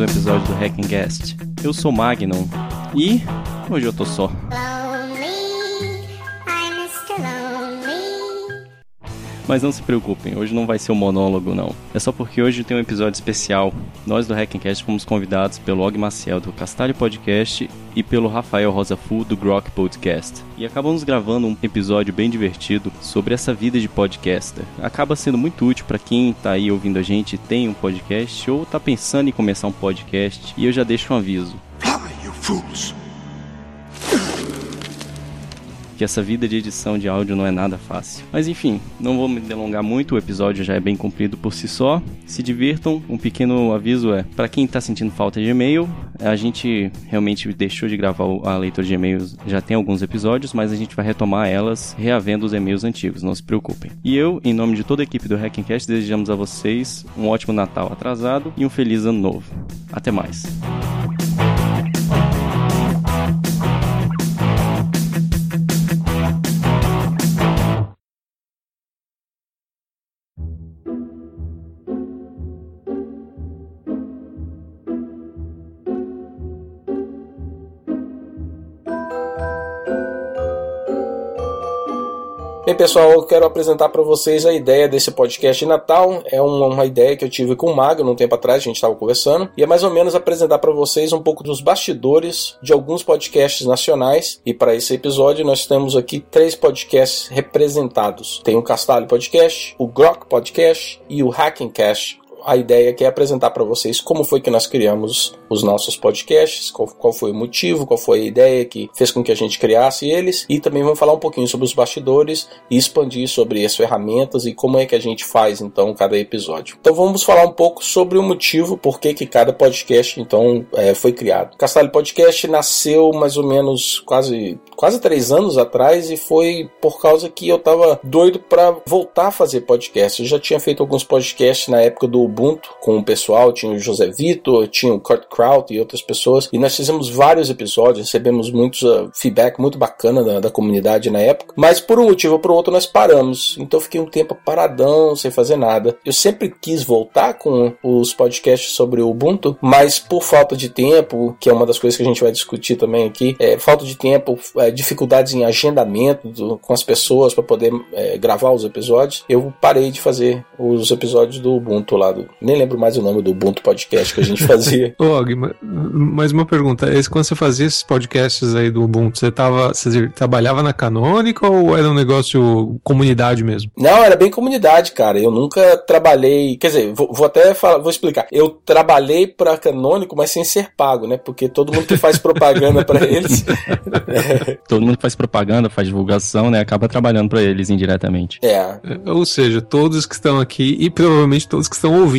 um episódio do Hack Guest. Eu sou Magnum e hoje eu tô só. Mas não se preocupem, hoje não vai ser um monólogo não. É só porque hoje tem um episódio especial. Nós do Hackencast fomos convidados pelo Og Maciel do Castalho Podcast e pelo Rafael Rosafu do Grok Podcast. E acabamos gravando um episódio bem divertido sobre essa vida de podcaster. Acaba sendo muito útil para quem tá aí ouvindo a gente tem um podcast ou tá pensando em começar um podcast. E eu já deixo um aviso. Fly, you fools! Que essa vida de edição de áudio não é nada fácil. Mas enfim, não vou me delongar muito, o episódio já é bem comprido por si só. Se divirtam, um pequeno aviso é, para quem está sentindo falta de e-mail, a gente realmente deixou de gravar a leitura de e-mails, já tem alguns episódios, mas a gente vai retomar elas reavendo os e-mails antigos, não se preocupem. E eu, em nome de toda a equipe do Hackencast, desejamos a vocês um ótimo Natal atrasado e um feliz ano novo. Até mais. Bem, pessoal, eu quero apresentar para vocês a ideia desse podcast de Natal. É uma, uma, ideia que eu tive com o Mago um tempo atrás, a gente estava conversando, e é mais ou menos apresentar para vocês um pouco dos bastidores de alguns podcasts nacionais. E para esse episódio, nós temos aqui três podcasts representados: tem o Castalho Podcast, o Grok Podcast e o Hacking Cast a ideia que é apresentar para vocês como foi que nós criamos os nossos podcasts, qual, qual, foi o motivo, qual foi a ideia que fez com que a gente criasse eles e também vamos falar um pouquinho sobre os bastidores e expandir sobre as ferramentas e como é que a gente faz então cada episódio. Então vamos falar um pouco sobre o motivo por que, que cada podcast então é, foi criado. Castalho Podcast nasceu mais ou menos quase quase três anos atrás e foi por causa que eu tava doido para voltar a fazer podcast. Eu já tinha feito alguns podcasts na época do Ubuntu com o pessoal, tinha o José Vitor, tinha o Kurt Kraut e outras pessoas, e nós fizemos vários episódios, recebemos muitos uh, feedback muito bacana da, da, comunidade na época, mas por um motivo ou por outro nós paramos, então fiquei um tempo paradão, sem fazer nada. Eu sempre quis voltar com os podcasts sobre o Ubuntu, mas por falta de tempo, que é uma das coisas que a gente vai discutir também aqui, é, falta de tempo, é, dificuldades em agendamento do, com as pessoas para poder é, gravar os episódios, eu parei de fazer os episódios do Ubuntu lá, do, nem lembro mais o nome do Ubuntu Podcast que a gente fazia. Ô, Og, mais uma pergunta. Quando você fazia esses podcasts aí do Ubuntu, você, tava, você trabalhava na Canônica ou era um negócio comunidade mesmo? Não, era bem comunidade, cara. Eu nunca trabalhei. Quer dizer, vou, vou até falar, vou explicar. Eu trabalhei pra Canônico, mas sem ser pago, né? Porque todo mundo que faz propaganda para eles. todo mundo que faz propaganda, faz divulgação, né? Acaba trabalhando para eles indiretamente. É. é. Ou seja, todos que estão aqui e provavelmente todos que estão ouvindo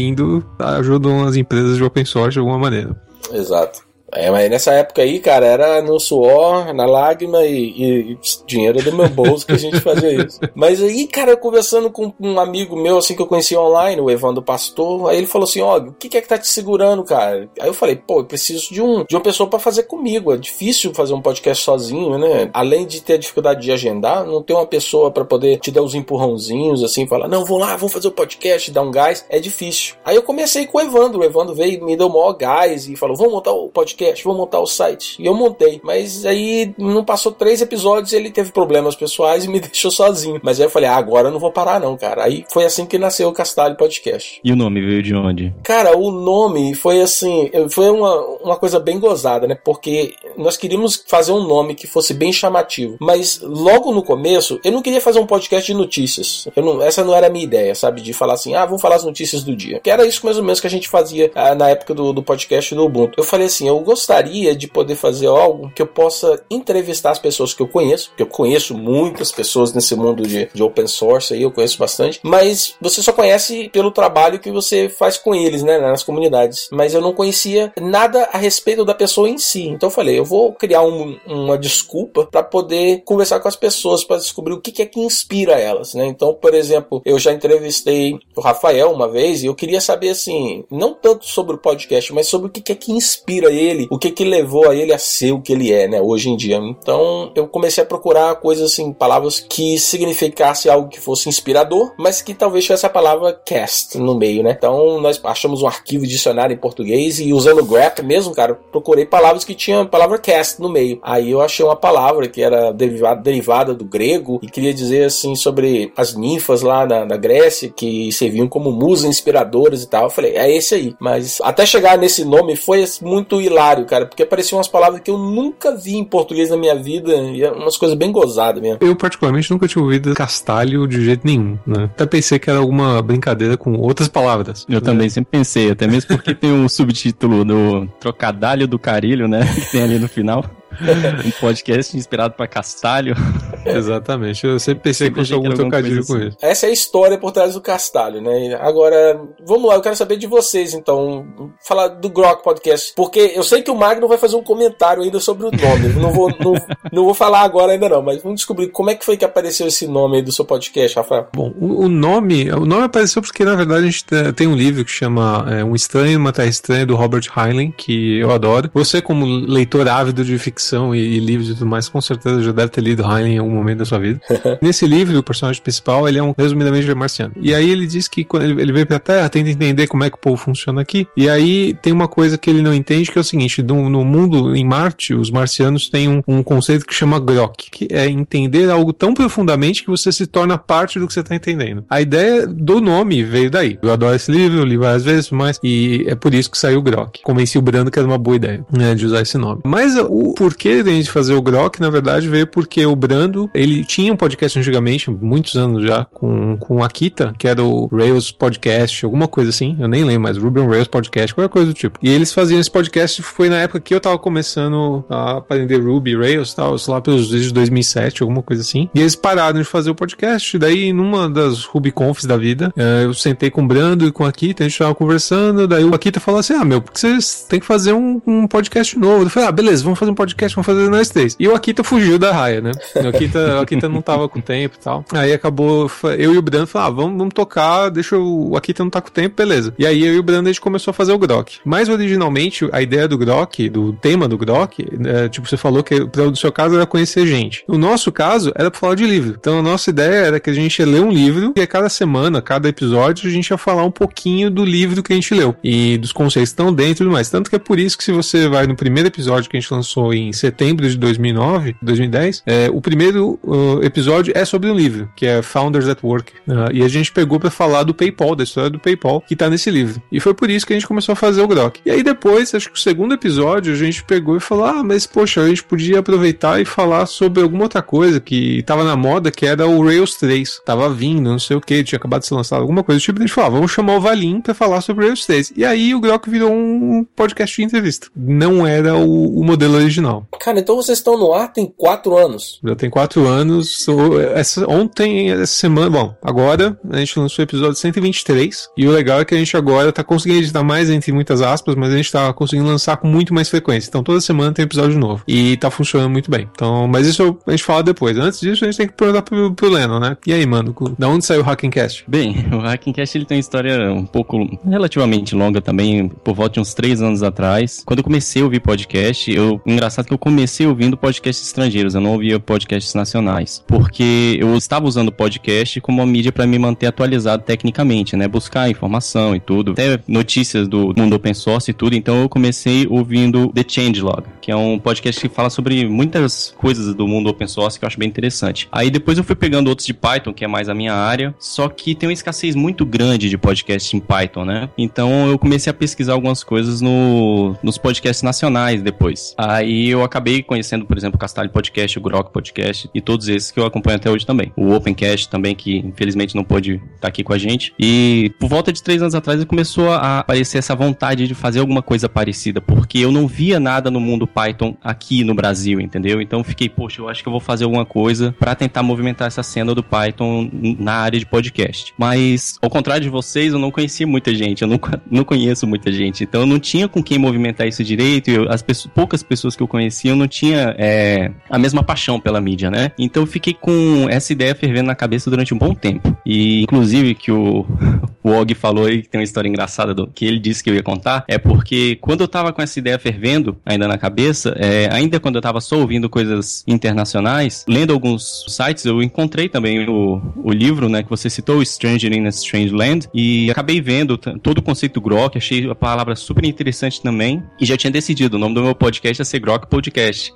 ajudam as empresas de open source de alguma maneira. Exato. É, mas nessa época aí, cara, era no suor, na lágrima e, e, dinheiro do meu bolso que a gente fazia isso. Mas aí, cara, conversando com um amigo meu, assim, que eu conheci online, o Evandro Pastor, aí ele falou assim: ó, o que, que é que tá te segurando, cara? Aí eu falei: pô, eu preciso de, um, de uma pessoa para fazer comigo. É difícil fazer um podcast sozinho, né? Além de ter a dificuldade de agendar, não ter uma pessoa para poder te dar os empurrãozinhos, assim, falar: não, vou lá, vou fazer o podcast, dar um gás. É difícil. Aí eu comecei com o Evandro. O Evandro veio, me deu o maior gás e falou: vamos montar o podcast podcast, vou montar o site. E eu montei. Mas aí não passou três episódios, ele teve problemas pessoais e me deixou sozinho. Mas aí eu falei, ah, agora eu não vou parar não, cara. Aí foi assim que nasceu o Castalho Podcast. E o nome veio de onde? Cara, o nome foi assim, foi uma, uma coisa bem gozada, né? Porque nós queríamos fazer um nome que fosse bem chamativo. Mas logo no começo, eu não queria fazer um podcast de notícias. Não, essa não era a minha ideia, sabe? De falar assim, ah, vamos falar as notícias do dia. Que era isso mais ou menos que a gente fazia ah, na época do, do podcast do Ubuntu. Eu falei assim, eu gostaria de poder fazer algo que eu possa entrevistar as pessoas que eu conheço, que eu conheço muitas pessoas nesse mundo de, de open source aí, eu conheço bastante, mas você só conhece pelo trabalho que você faz com eles, né, nas comunidades. Mas eu não conhecia nada a respeito da pessoa em si. Então eu falei, eu vou criar um, uma desculpa para poder conversar com as pessoas para descobrir o que, é que inspira elas, né? Então, por exemplo, eu já entrevistei o Rafael uma vez e eu queria saber assim, não tanto sobre o podcast, mas sobre o que é que inspira ele dele, o que que levou a ele a ser o que ele é, né, hoje em dia. Então, eu comecei a procurar coisas assim, palavras que significasse algo que fosse inspirador, mas que talvez tivesse a palavra cast no meio, né? Então, nós achamos um arquivo dicionário em português e usando o grep mesmo, cara, procurei palavras que tinham a palavra cast no meio. Aí eu achei uma palavra que era derivada, derivada do grego e queria dizer assim sobre as ninfas lá na, na Grécia que serviam como musas inspiradoras e tal. Eu falei, é esse aí. Mas até chegar nesse nome foi muito hilário, cara, porque apareciam umas palavras que eu nunca vi em português na minha vida e é umas coisas bem gozadas mesmo. Eu, particularmente, nunca tinha ouvido castalho de jeito nenhum, né? Até pensei que era alguma brincadeira com outras palavras. Eu né? também sempre pensei, até mesmo porque tem um subtítulo do Trocadalho do Carilho, né? Que tem ali no final. um podcast inspirado para Castalho. Exatamente. Eu sempre pensei sempre que fosse algum trocadilho com assim. isso. Essa é a história por trás do Castalho, né? Agora, vamos lá, eu quero saber de vocês, então. Falar do Grok Podcast. Porque eu sei que o Magno vai fazer um comentário ainda sobre o nome. não, vou, não, não vou falar agora ainda não, mas vamos descobrir como é que foi que apareceu esse nome aí do seu podcast, Rafael. Bom, o, o nome, o nome apareceu porque, na verdade, a gente tem um livro que chama é, Um Estranho, Uma Terra Estranha, do Robert Heinlein, que eu adoro. Você, como leitor ávido de ficção, ficção e, e, livros e tudo mais, com certeza já deve ter lido Heinlein em algum momento da sua vida. Nesse livro, o personagem principal, ele é um resumidamente marciano. E aí ele diz que quando ele, ele veio pra Terra, tenta entender como é que o povo funciona aqui. E aí tem uma coisa que ele não entende, que é o seguinte, no, no mundo, em Marte, os marcianos têm um, um, conceito que chama grok, que é entender algo tão profundamente que você se torna parte do que você está entendendo. A ideia do nome veio daí. Eu adoro esse livro, li várias vezes, mas e é por isso que saiu grok. Convenci o Brando que era uma boa ideia, né, de usar esse nome. Mas o por porquê de a gente fazer o Grok, na verdade, veio porque o Brando, ele tinha um podcast antigamente, muitos anos já, com, com o Akita, que era o Rails Podcast, alguma coisa assim, eu nem lembro mais, Ruby on Rails Podcast, qualquer coisa do tipo. E eles faziam esse podcast, foi na época que eu tava começando a aprender Ruby, Rails e tal, sei lá, pelos desde 2007, alguma coisa assim. E eles pararam de fazer o podcast, daí numa das RubyConfs da vida, eh, eu sentei com o Brando e com o Akita, a gente tava conversando, daí o Akita falou assim, ah, meu, porque vocês têm que fazer um, um podcast novo. Eu falei, ah, beleza, vamos fazer um podcast podcast, vamos fazer nós três. E o Akita fugiu da raia, né? O Akita, o Akita não tava com tempo e tal. Aí acabou, eu e o Brando falaram, ah, vamos, vamos tocar, deixa o, o Akita não tá com tempo, beleza. E aí eu e o Brando a gente começou a fazer o Grok. Mas originalmente, a ideia do Grok, do tema do Grok, é, tipo, você falou que para o seu caso era conhecer gente. No nosso caso, era pra falar de livro. Então a nossa ideia era que a gente ia ler um livro e a cada semana, cada episódio, a gente ia falar um pouquinho do livro que a gente leu e dos conceitos que estão dentro e tudo mais. Tanto que é por isso que se você vai no primeiro episódio que a gente lançou em setembro de 2009, 2010, é, o primeiro uh, episódio é sobre um livro, que é Founders at Work. Uh, e a gente pegou para falar do PayPal, da história do PayPal, que tá nesse livro. E foi por isso que a gente começou a fazer o Grok. E aí depois, acho que o segundo episódio, a gente pegou e falou: ah, mas poxa, a gente podia aproveitar e falar sobre alguma outra coisa que tava na moda, que era o Rails 3. Tava vindo, não sei o que, tinha acabado de ser lançado, alguma coisa do tipo. A gente falou: ah, vamos chamar o Valim para falar sobre o Rails 3. E aí o Grok virou um podcast de entrevista. Não era o, o modelo original. Cara, então vocês estão no ar tem quatro anos. Já tem quatro anos. Essa, ontem, essa semana, bom, agora a gente lançou o episódio 123. E o legal é que a gente agora tá conseguindo editar mais, entre muitas aspas, mas a gente tá conseguindo lançar com muito mais frequência. Então toda semana tem episódio novo. E tá funcionando muito bem. Então, mas isso a gente fala depois. Antes disso, a gente tem que perguntar pro, pro Leno, né? E aí, mano, da onde saiu o Hackencast? Bem, o Hackencast ele tem uma história um pouco relativamente longa também, por volta de uns três anos atrás. Quando eu comecei a ouvir podcast, eu engraçado que eu comecei ouvindo podcasts estrangeiros, eu não ouvia podcasts nacionais, porque eu estava usando podcast como uma mídia para me manter atualizado tecnicamente, né? Buscar informação e tudo, até notícias do mundo open source e tudo. Então eu comecei ouvindo The Changelog, que é um podcast que fala sobre muitas coisas do mundo open source que eu acho bem interessante. Aí depois eu fui pegando outros de Python, que é mais a minha área, só que tem uma escassez muito grande de podcast em Python, né? Então eu comecei a pesquisar algumas coisas no, nos podcasts nacionais depois. Aí eu acabei conhecendo por exemplo, o Castalho Podcast, o Grok Podcast e todos esses que eu acompanho até hoje também. O Opencast também, que infelizmente não pôde estar tá aqui com a gente. E por volta de três anos atrás começou a aparecer essa vontade de fazer alguma coisa parecida, porque eu não via nada no mundo Python aqui no Brasil, entendeu? Então fiquei, poxa, eu acho que eu vou fazer alguma coisa para tentar movimentar essa cena do Python na área de podcast. Mas, ao contrário de vocês, eu não conhecia muita gente, eu não, não conheço muita gente, então eu não tinha com quem movimentar isso direito, eu, as pessoas, poucas pessoas que eu conhecia, eu não tinha é, a mesma paixão pela mídia, né? Então eu fiquei com essa ideia fervendo na cabeça durante um bom tempo. E inclusive que o o Og falou aí que tem uma história engraçada do que ele disse que eu ia contar, é porque quando eu tava com essa ideia fervendo ainda na cabeça, é, ainda quando eu tava só ouvindo coisas internacionais, lendo alguns sites, eu encontrei também o, o livro, né, que você citou, Stranger in a Strange Land, e acabei vendo todo o conceito Grok, achei a palavra super interessante também, e já tinha decidido, o nome do meu podcast ia ser Grok.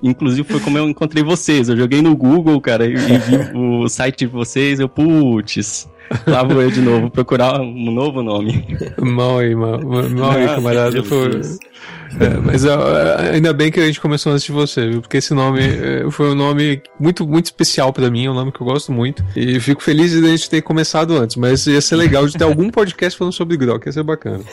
Inclusive foi como eu encontrei vocês, eu joguei no Google, cara, e vi o site de vocês, eu, putz, Lá vou eu de novo, procurar um novo nome. Mal aí, mal, aí, camarada. É, mas ainda bem que a gente começou antes de você, viu? Porque esse nome uh, foi um nome muito, muito especial para mim, é um nome que eu gosto muito. E fico feliz de a gente ter começado antes, mas ia ser legal de ter algum podcast falando sobre Grok, ia ser bacana.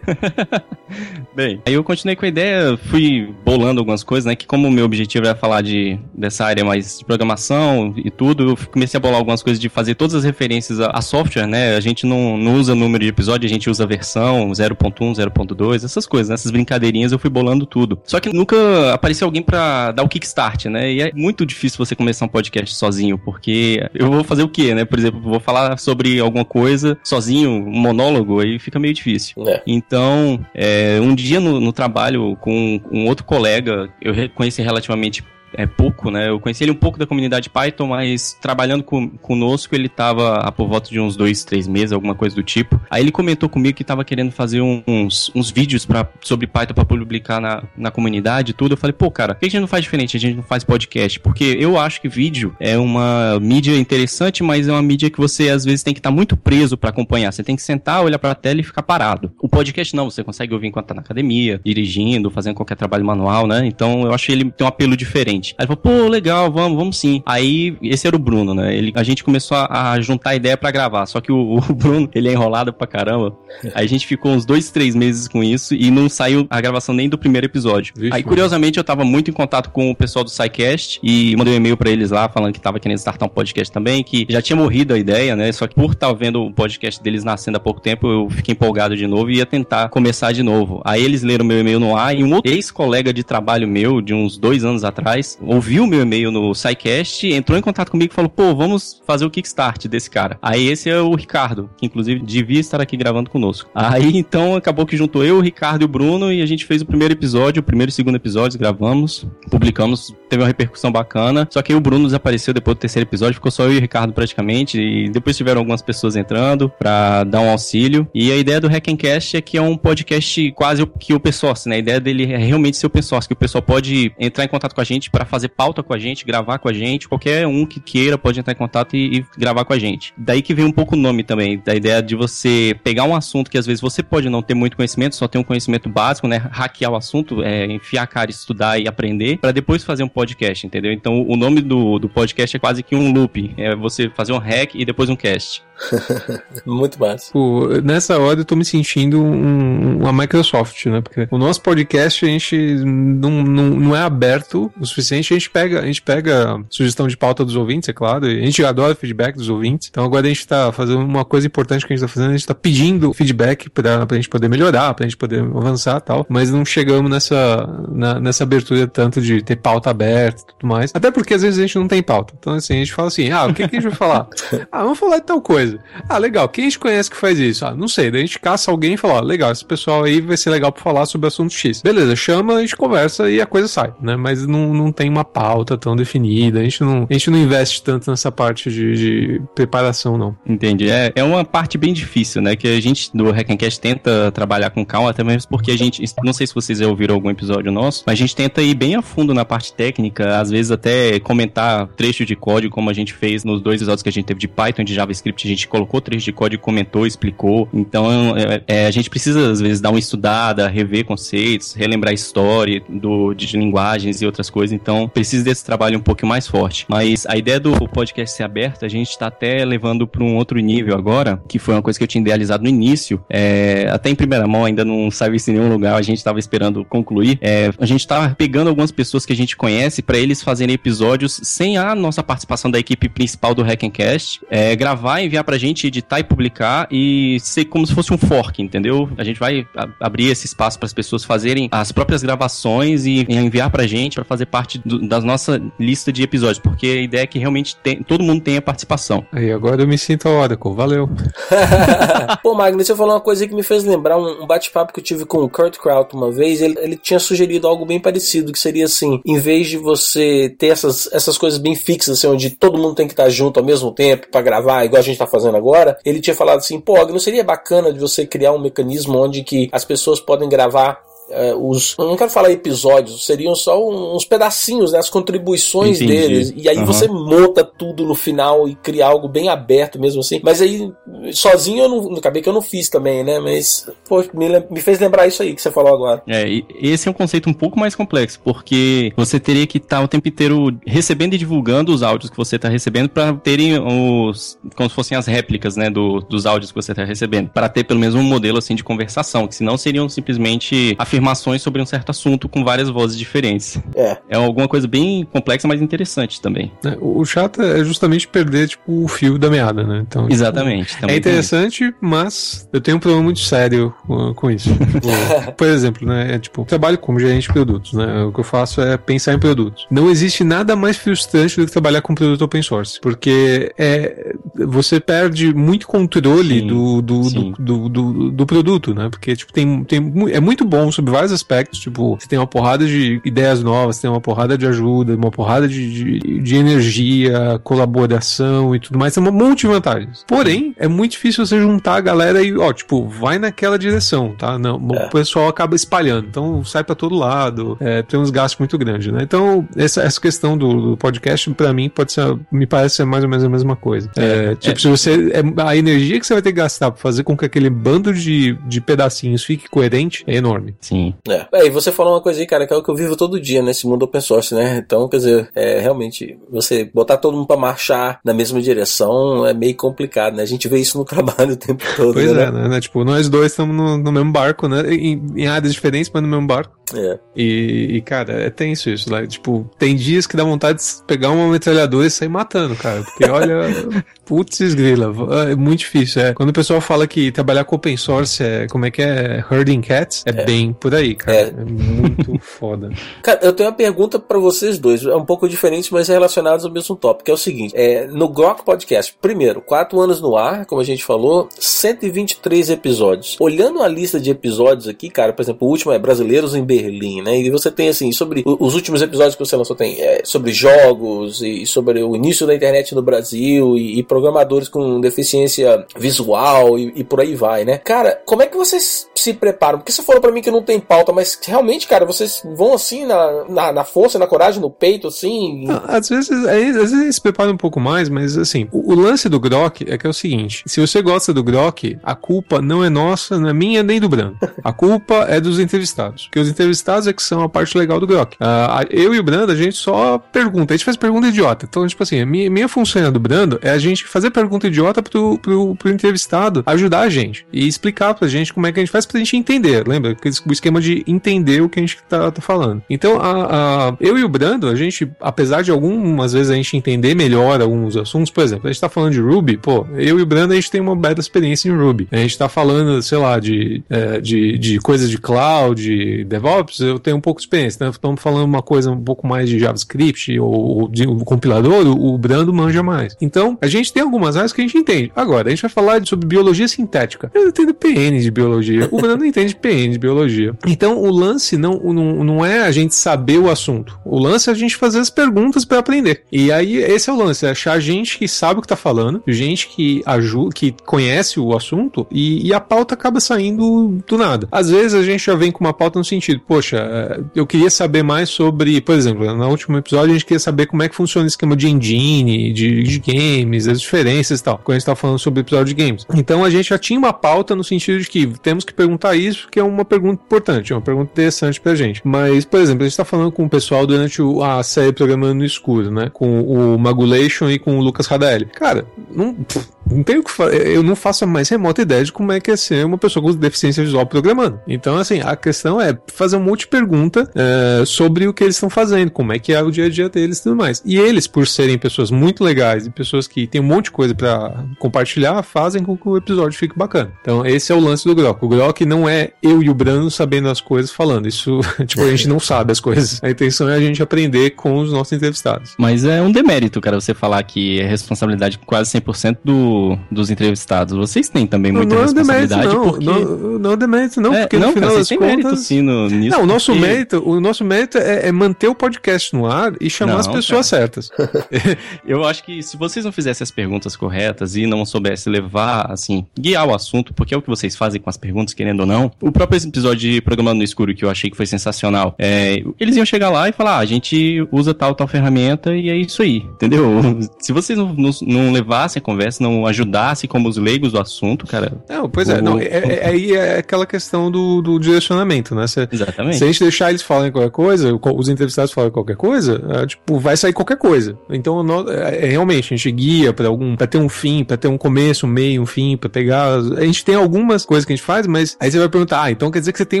bem, aí eu continuei com a ideia, fui bolando algumas coisas, né? Que como o meu objetivo era falar de, dessa área mais de programação e tudo, eu comecei a bolar algumas coisas de fazer todas as referências a, a software, né? A gente não, não usa número de episódio, a gente usa versão 0.1, 0.2, essas coisas, né? Essas brincadeirinhas eu fui bolando tudo. Só que nunca apareceu alguém para dar o kickstart, né? E é muito difícil você começar um podcast sozinho, porque eu vou fazer o quê, né? Por exemplo, vou falar sobre alguma coisa sozinho, um monólogo, aí fica meio difícil. É. Então, é, um dia no, no trabalho com um outro colega, eu conheci relativamente é pouco, né? Eu conheci ele um pouco da comunidade Python, mas trabalhando com, conosco ele estava por volta de uns dois, três meses, alguma coisa do tipo. Aí ele comentou comigo que estava querendo fazer uns, uns vídeos pra, sobre Python para publicar na, na comunidade e tudo. Eu falei, pô, cara, por que a gente não faz diferente? A gente não faz podcast? Porque eu acho que vídeo é uma mídia interessante, mas é uma mídia que você às vezes tem que estar tá muito preso para acompanhar. Você tem que sentar, olhar para a tela e ficar parado. O podcast não, você consegue ouvir enquanto tá na academia, dirigindo, fazendo qualquer trabalho manual, né? Então eu acho que ele tem um apelo diferente. Aí ele falou, pô, legal, vamos, vamos sim. Aí, esse era o Bruno, né? Ele, a gente começou a, a juntar ideia para gravar. Só que o, o, Bruno, ele é enrolado pra caramba. Aí a gente ficou uns dois, três meses com isso e não saiu a gravação nem do primeiro episódio. Vixe, Aí, curiosamente, eu tava muito em contato com o pessoal do SciCast e mandei um e-mail para eles lá falando que tava querendo startar um podcast também, que já tinha morrido a ideia, né? Só que por estar tá vendo o podcast deles nascendo há pouco tempo, eu fiquei empolgado de novo e ia tentar começar de novo. Aí eles leram meu e-mail no ar e um outro ex-colega de trabalho meu, de uns dois anos atrás, ouviu meu e-mail no SciCast, entrou em contato comigo e falou: pô, vamos fazer o Kickstart desse cara. Aí esse é o Ricardo, que inclusive devia estar aqui gravando conosco. Aí então acabou que juntou eu, o Ricardo e o Bruno e a gente fez o primeiro episódio, o primeiro e segundo episódio, gravamos, publicamos, teve uma repercussão bacana. Só que aí o Bruno desapareceu depois do terceiro episódio, ficou só eu e o Ricardo praticamente. E depois tiveram algumas pessoas entrando pra dar um auxílio. E a ideia do Hackencast é que é um podcast quase que open source, né? A ideia dele é realmente ser open source, que o pessoal pode entrar em contato com a gente para fazer pauta com a gente, gravar com a gente. Qualquer um que queira pode entrar em contato e, e, gravar com a gente. Daí que vem um pouco o nome também, da ideia de você pegar um assunto que às vezes você pode não ter muito conhecimento, só ter um conhecimento básico, né? Hackear o assunto, é, enfiar a cara, estudar e aprender, para depois fazer um podcast, entendeu? Então o nome do, do podcast é quase que um loop. É você fazer um hack e depois um cast. Muito massa. Pô, nessa hora eu tô me sentindo um, uma Microsoft, né? Porque o nosso podcast a gente não, não, não é aberto o suficiente. A gente pega, a gente pega sugestão de pauta dos ouvintes, é claro. A gente adora feedback dos ouvintes. Então agora a gente tá fazendo uma coisa importante que a gente tá fazendo. A gente tá pedindo feedback pra, pra gente poder melhorar, pra gente poder avançar e tal. Mas não chegamos nessa, na, nessa abertura tanto de ter pauta aberta e tudo mais. Até porque às vezes a gente não tem pauta. Então assim, a gente fala assim, ah, o que, que a gente vai falar? ah, vamos falar de tal coisa. Ah, legal. Quem a gente conhece que faz isso? Ah, não sei. Daí a gente caça alguém e fala, ó, legal, esse pessoal aí vai ser legal pra falar sobre o assunto X. Beleza, chama, a gente conversa e a coisa sai, né? Mas não, não tem uma pauta tão definida. A gente não, a gente não investe tanto nessa parte de, de preparação, não. Entendi. É, é uma parte bem difícil, né? Que a gente do Hackencast tenta trabalhar com calma, até mesmo porque a gente, não sei se vocês já ouviram algum episódio nosso, mas a gente tenta ir bem a fundo na parte técnica, às vezes até comentar trechos de código, como a gente fez nos dois episódios que a gente teve de Python, de JavaScript, a gente colocou trecho de código, comentou, explicou. Então, é, é, a gente precisa, às vezes, dar uma estudada, rever conceitos, relembrar a história do, de linguagens e outras coisas. Então, precisa desse trabalho um pouco mais forte. Mas a ideia do podcast ser aberto, a gente está até levando para um outro nível agora, que foi uma coisa que eu tinha idealizado no início. É, até em primeira mão, ainda não saiu isso em nenhum lugar, a gente estava esperando concluir. É, a gente está pegando algumas pessoas que a gente conhece para eles fazerem episódios sem a nossa participação da equipe principal do Hackencast, é, gravar enviar pra gente editar e publicar e ser como se fosse um fork, entendeu? A gente vai abrir esse espaço para as pessoas fazerem as próprias gravações e enviar pra gente para fazer parte parte do, da nossa lista de episódios, porque a ideia é que realmente tem, todo mundo tenha participação. Aí agora eu me sinto a Oracle, valeu. Pô, Magno, você falou uma coisa que me fez lembrar um, bate-papo que eu tive com o Kurt Kraut uma vez. Ele, ele tinha sugerido algo bem parecido, que seria assim: em vez de você ter essas, essas coisas bem fixas, assim, onde todo mundo tem que estar junto ao mesmo tempo para gravar, igual a gente tá fazendo agora, ele tinha falado assim: pô, não seria bacana de você criar um mecanismo onde que as pessoas podem gravar é, os. Eu não quero falar episódios, seriam só uns pedacinhos, né? As contribuições Entendi. deles. E aí uhum. você monta tudo no final e cria algo bem aberto mesmo assim. Mas aí, sozinho eu não. Acabei que eu não fiz também, né? Mas, pô, me, me fez lembrar isso aí que você falou agora. É, esse é um conceito um pouco mais complexo, porque você teria que estar o tempo inteiro recebendo e divulgando os áudios que você está recebendo para terem os. como se fossem as réplicas, né? Do, dos áudios que você está recebendo. Para ter pelo menos um modelo assim de conversação, que senão seriam simplesmente afirmações afirmações sobre um certo assunto com várias vozes diferentes. É. É alguma coisa bem complexa, mas interessante também. É, o chato é justamente perder, tipo, o fio da meada, né? Então, tipo, Exatamente. é interessante, mas eu tenho um problema muito sério com isso. Tipo, por exemplo, né? É, tipo, trabalho como gerente de produtos, né? O que eu faço é pensar em produtos. Não existe nada mais frustrante do que trabalhar com produto open source, porque é, você perde muito controle sim, do, do, sim. Do, do, do, produto, né? Porque, tipo, tem, tem, é muito bom sobre vários aspectos. Tipo, você tem uma porrada de ideias novas, tem uma porrada de ajuda, uma porrada de, de, de energia, colaboração e tudo mais. Tem um monte de vantagens. Porém, é muito difícil você juntar a galera e, ó, tipo, vai naquela direção, tá? Não, é. O pessoal acaba espalhando. Então, sai para todo lado. É, tem uns gastos muito grandes, né? Então, essa, essa questão do, do podcast, para mim, pode ser, me parece ser mais ou menos a mesma coisa. É, é tipo, é. se você. É, a energia que você vai ter que gastar pra fazer com que aquele bando de, de pedacinhos fique coerente é enorme. Sim. Sim. É. é. E você falou uma coisa aí, cara, que é o que eu vivo todo dia nesse mundo open source, né? Então, quer dizer, é, realmente, você botar todo mundo pra marchar na mesma direção é meio complicado, né? A gente vê isso no trabalho o tempo todo. Pois né? é, né? né? Tipo, nós dois estamos no, no, mesmo barco, né? Em, em, áreas diferentes, mas no mesmo barco. É. E, e, cara, é tenso isso, né? Tipo, tem dias que dá vontade de pegar uma metralhadora e sair matando, cara. Porque olha, putz, grila, é muito difícil. É. Quando o pessoal fala que trabalhar com open source é, como é que é? Herding cats, é, é. bem por aí, cara. É, é muito foda. Cara, eu tenho uma pergunta para vocês dois. É um pouco diferente, mas é relacionado ao mesmo tópico. Que é o seguinte: é, no Grok Podcast, primeiro, quatro anos no ar, como a gente falou, 123 episódios. Olhando a lista de episódios aqui, cara, por exemplo, o último é Brasileiros em Berlim, né? E você tem assim, sobre os últimos episódios que você lançou, tem é, sobre jogos e sobre o início da internet no Brasil e, e programadores com deficiência visual e, e, por aí vai, né? Cara, como é que vocês se preparam? Porque você falou para mim que não tem pauta, mas realmente, cara, vocês vão assim na, na, na força, na coragem, no peito, assim? às vezes, é, às vezes se prepara um pouco mais, mas assim, o, o, lance do Grok é que é o seguinte: se você gosta do Grok, a culpa não é nossa, não é minha nem do Branco. A culpa é dos entrevistados. Porque os entrevistados é que são a parte legal do Grok. Uh, eu e o Brando, a gente só pergunta, a gente faz pergunta idiota. Então, tipo assim, a minha, minha função do Brando é a gente fazer pergunta idiota pro, pro, pro entrevistado ajudar a gente e explicar pra gente como é que a gente faz pra gente entender. Lembra? O esquema de entender o que a gente tá, tá falando. Então, a, a, eu e o Brando, a gente, apesar de algumas vezes a gente entender melhor alguns assuntos, por exemplo, a gente tá falando de Ruby, pô, eu e o Brando a gente tem uma bela experiência em Ruby. A gente tá falando, sei lá, de, é, de, de coisas de cloud, de DevOps, eu tenho um pouco de experiência. Né? Estamos falando uma coisa um pouco mais de JavaScript ou, de um compilador, o, o Brando manja mais. Então, a gente tem algumas áreas que a gente entende. Agora, a gente vai falar sobre biologia sintética. Eu entendo PN de biologia. O Brando entende PN de biologia. Então, o lance não, não, não é a gente saber o assunto. O lance é a gente fazer as perguntas para aprender. E aí, esse é o lance, é achar gente que sabe o que tá falando, gente que ajuda, que conhece o assunto e, e, a pauta acaba saindo do nada. Às vezes a gente já vem com uma pauta no sentido, poxa, é, eu queria saber mais sobre, por exemplo, no último episódio a gente queria saber como é que funciona o esquema de engine, de, de games, as diferenças e tal, quando a gente tá falando sobre episódio de games. Então a gente já tinha uma pauta no sentido de que temos que perguntar isso, que é uma pergunta importante, é uma pergunta interessante pra gente. Mas, por exemplo, a gente tá falando com o pessoal durante a série Programando no Escuro, né? Com o Magulation e com o Lucas Radelli. Cara, não. Pff, não tenho que eu não faço a mais remota ideia de como é que é ser uma pessoa com deficiência visual programando. Então, assim, a questão é fazer um monte de pergunta é, sobre o que eles estão fazendo, como é que é o dia a dia deles e tudo mais. E eles, por serem pessoas muito legais e pessoas que têm um monte de coisa para compartilhar, fazem com que o episódio fique bacana. Então, esse é o lance do Grok. O Grok não é eu e o Brano sabendo as coisas falando. Isso, tipo, a gente não sabe as coisas. A intenção é a gente aprender com os nossos entrevistados. Mas é um demérito, cara, você falar que é responsabilidade quase 100% do, dos entrevistados. Vocês têm também muita não, não responsabilidade. É demérito, não, porque... não, não é demérito, não, é, porque não, no final cara, das tem contas... mérito sim no, nisso. Não, o nosso porque... mérito, o nosso mérito é, é, manter o podcast no ar e chamar as pessoas cara. certas. Eu acho que se vocês não fizessem as perguntas corretas e não soubessem levar, assim, guiar o assunto, porque é o que vocês fazem com as perguntas, querendo ou não, o próprio episódio de Programando no Escuro, que eu achei que foi sensacional, é, eles iam chegar lá e falar, ah, a gente usa tal, tal ferramenta e é isso aí, entendeu? Se vocês não, não, não levassem a conversa, não ajudassem como os leigos do assunto, cara... Não, pois é, não, é, é, aí é, é, aquela questão do, do direcionamento, né? Se, Exatamente. Se a gente deixar eles falarem qualquer coisa, os entrevistados falarem qualquer coisa, é, tipo, vai sair qualquer coisa. Então, nós, é, realmente, a gente guia para algum, para ter um fim, para ter um começo, um meio, um fim, para pegar... A gente tem algumas coisas que a gente faz, mas aí você vai perguntar, ah, então quer dizer que você tem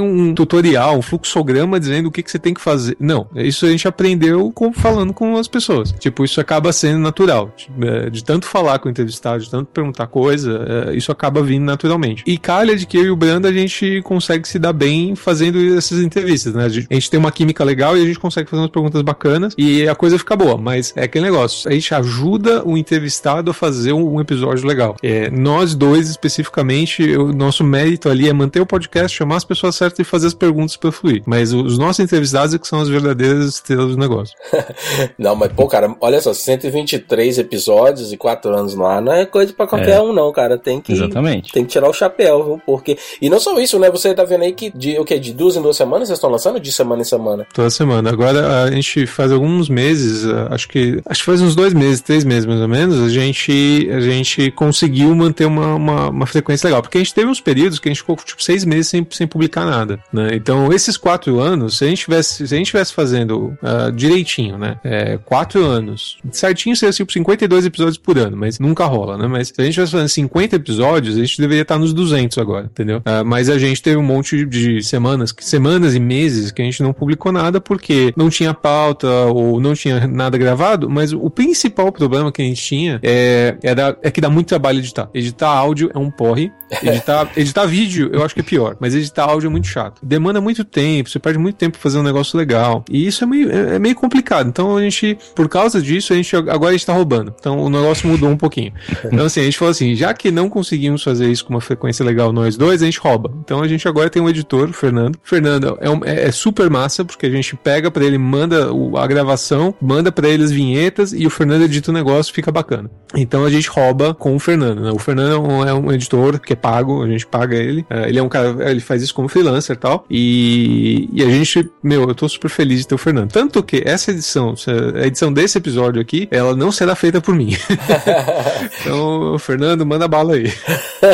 um tutorial, um fluxograma dizendo o que, que você tem que fazer. Não, isso a gente aprendeu com, falando com as pessoas. Tipo, isso acaba sendo natural. De, de tanto falar com o entrevistado, tanto perguntar coisa, é, isso acaba vindo naturalmente. E calha de que eu e o Brando a gente consegue se dar bem fazendo essas entrevistas, né? A gente tem uma química legal e a gente consegue fazer umas perguntas bacanas e a coisa fica boa. Mas é aquele negócio, a gente ajuda o entrevistado a fazer um episódio legal. É, nós dois, especificamente, o nosso mérito ali é manter o podcast, chamar as pessoas certas e fazer as perguntas para fluir. Mas os nossos entrevistados é que são as verdadeiras estrelas do negócio. não, mas pô, cara, olha só, 123 episódios e 4 anos no não é coisa para qualquer é. um, não, cara. Tem que, Exatamente. tem que tirar o chapéu, viu? Porque. E não só isso, né? Você tá vendo aí que de, o que, de duas em duas semanas vocês estão lançando? De semana em semana? Toda semana. Agora a gente faz alguns meses, acho que. Acho que faz uns dois meses, três meses mais ou menos, a gente, a gente conseguiu manter uma, uma, uma frequência legal. Porque a gente teve uns períodos que a gente ficou tipo seis meses sem, sem publicar nada. Né? Então, esses quatro anos, se a gente tivesse, se a gente tivesse fazendo uh, direitinho, né? É, quatro anos, certinho seria tipo 52 episódios por ano, mas nunca rola, né? Mas se a gente tivesse fazendo 50 episódios, a gente deveria estar nos 200 agora, entendeu? Uh, mas a gente teve um monte de semanas, semanas e meses que a gente não publicou nada porque não tinha pauta ou não tinha nada gravado, mas o principal problema que a gente tinha é, era, é que dá muito trabalho editar. Editar áudio é um porre, editar, editar vídeo eu acho que é pior, mas editar áudio é muito chato. Demanda muito tempo, você perde muito tempo pra fazer um negócio legal. E isso é meio, é, é meio complicado. Então a gente, por causa disso, a gente agora a gente tá roubando. Então o negócio mudou um pouquinho. Então assim, a gente falou assim, já que não conseguimos fazer isso com uma frequência legal nós dois, a gente rouba. Então a gente agora tem um editor, o Fernando. Fernando é, um, é, é super massa, porque a gente pega para ele, manda o, a gravação, manda para ele as vinhetas e o Fernando edita o negócio, fica bacana. Então a gente rouba com o Fernando, né? O Fernando é um, é editor que é pago, a gente paga ele. É, ele é um cara, ele faz isso como freelancer e tal. E a gente, meu, eu tô super feliz de ter o Fernando. Tanto que essa edição, a edição desse episódio aqui, ela não será feita por mim. então, Fernando, manda bala aí.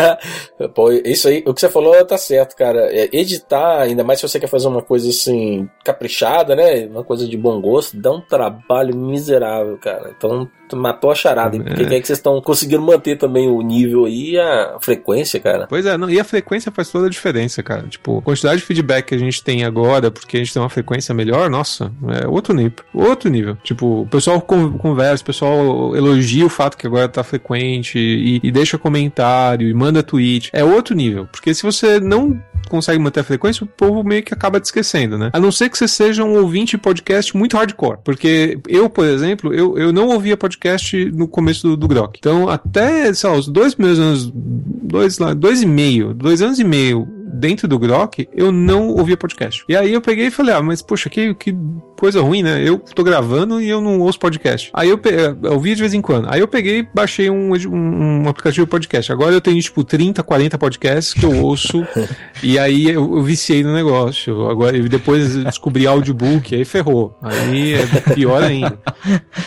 Pô, isso aí, o que você falou tá certo, cara. É, editar, ainda mais se você quer fazer uma coisa assim, caprichada, né? Uma coisa de bom gosto, dá um trabalho miserável, cara. Então, matou a charada. É. Porque é que vocês estão conseguindo manter também o nível aí e a frequência, cara. Pois é, não, e a frequência faz toda a diferença, cara. Tipo, a quantidade de feedback que a gente tem agora, porque a gente tem uma frequência melhor, nossa, é outro nível. Outro nível. Tipo, o pessoal conversa, o pessoal elogia o fato que agora tá frequente e, e deixa comentário e manda tweet. É outro nível. Porque se você não consegue manter a frequência, o povo meio que acaba te esquecendo, né? A não ser que você seja um ouvinte de podcast muito hardcore. Porque eu, por exemplo, eu, eu não ouvia podcast no começo do, do Grok. Então, até, sei lá, os dois primeiros anos, dois, lá, dois e meio, dois anos e meio dentro do Grok, eu não ouvia podcast. E aí eu peguei e falei, ah, mas poxa, que, que coisa ruim, né? Eu tô gravando e eu não ouço podcast. Aí eu, eu ouvia de vez em quando. Aí eu peguei e baixei um, um, um, aplicativo de podcast. Agora eu tenho, tipo, 30, 40 podcasts que eu ouço. e aí eu, eu, viciei no negócio. Agora, e depois descobri audiobook, aí ferrou. Aí é pior ainda.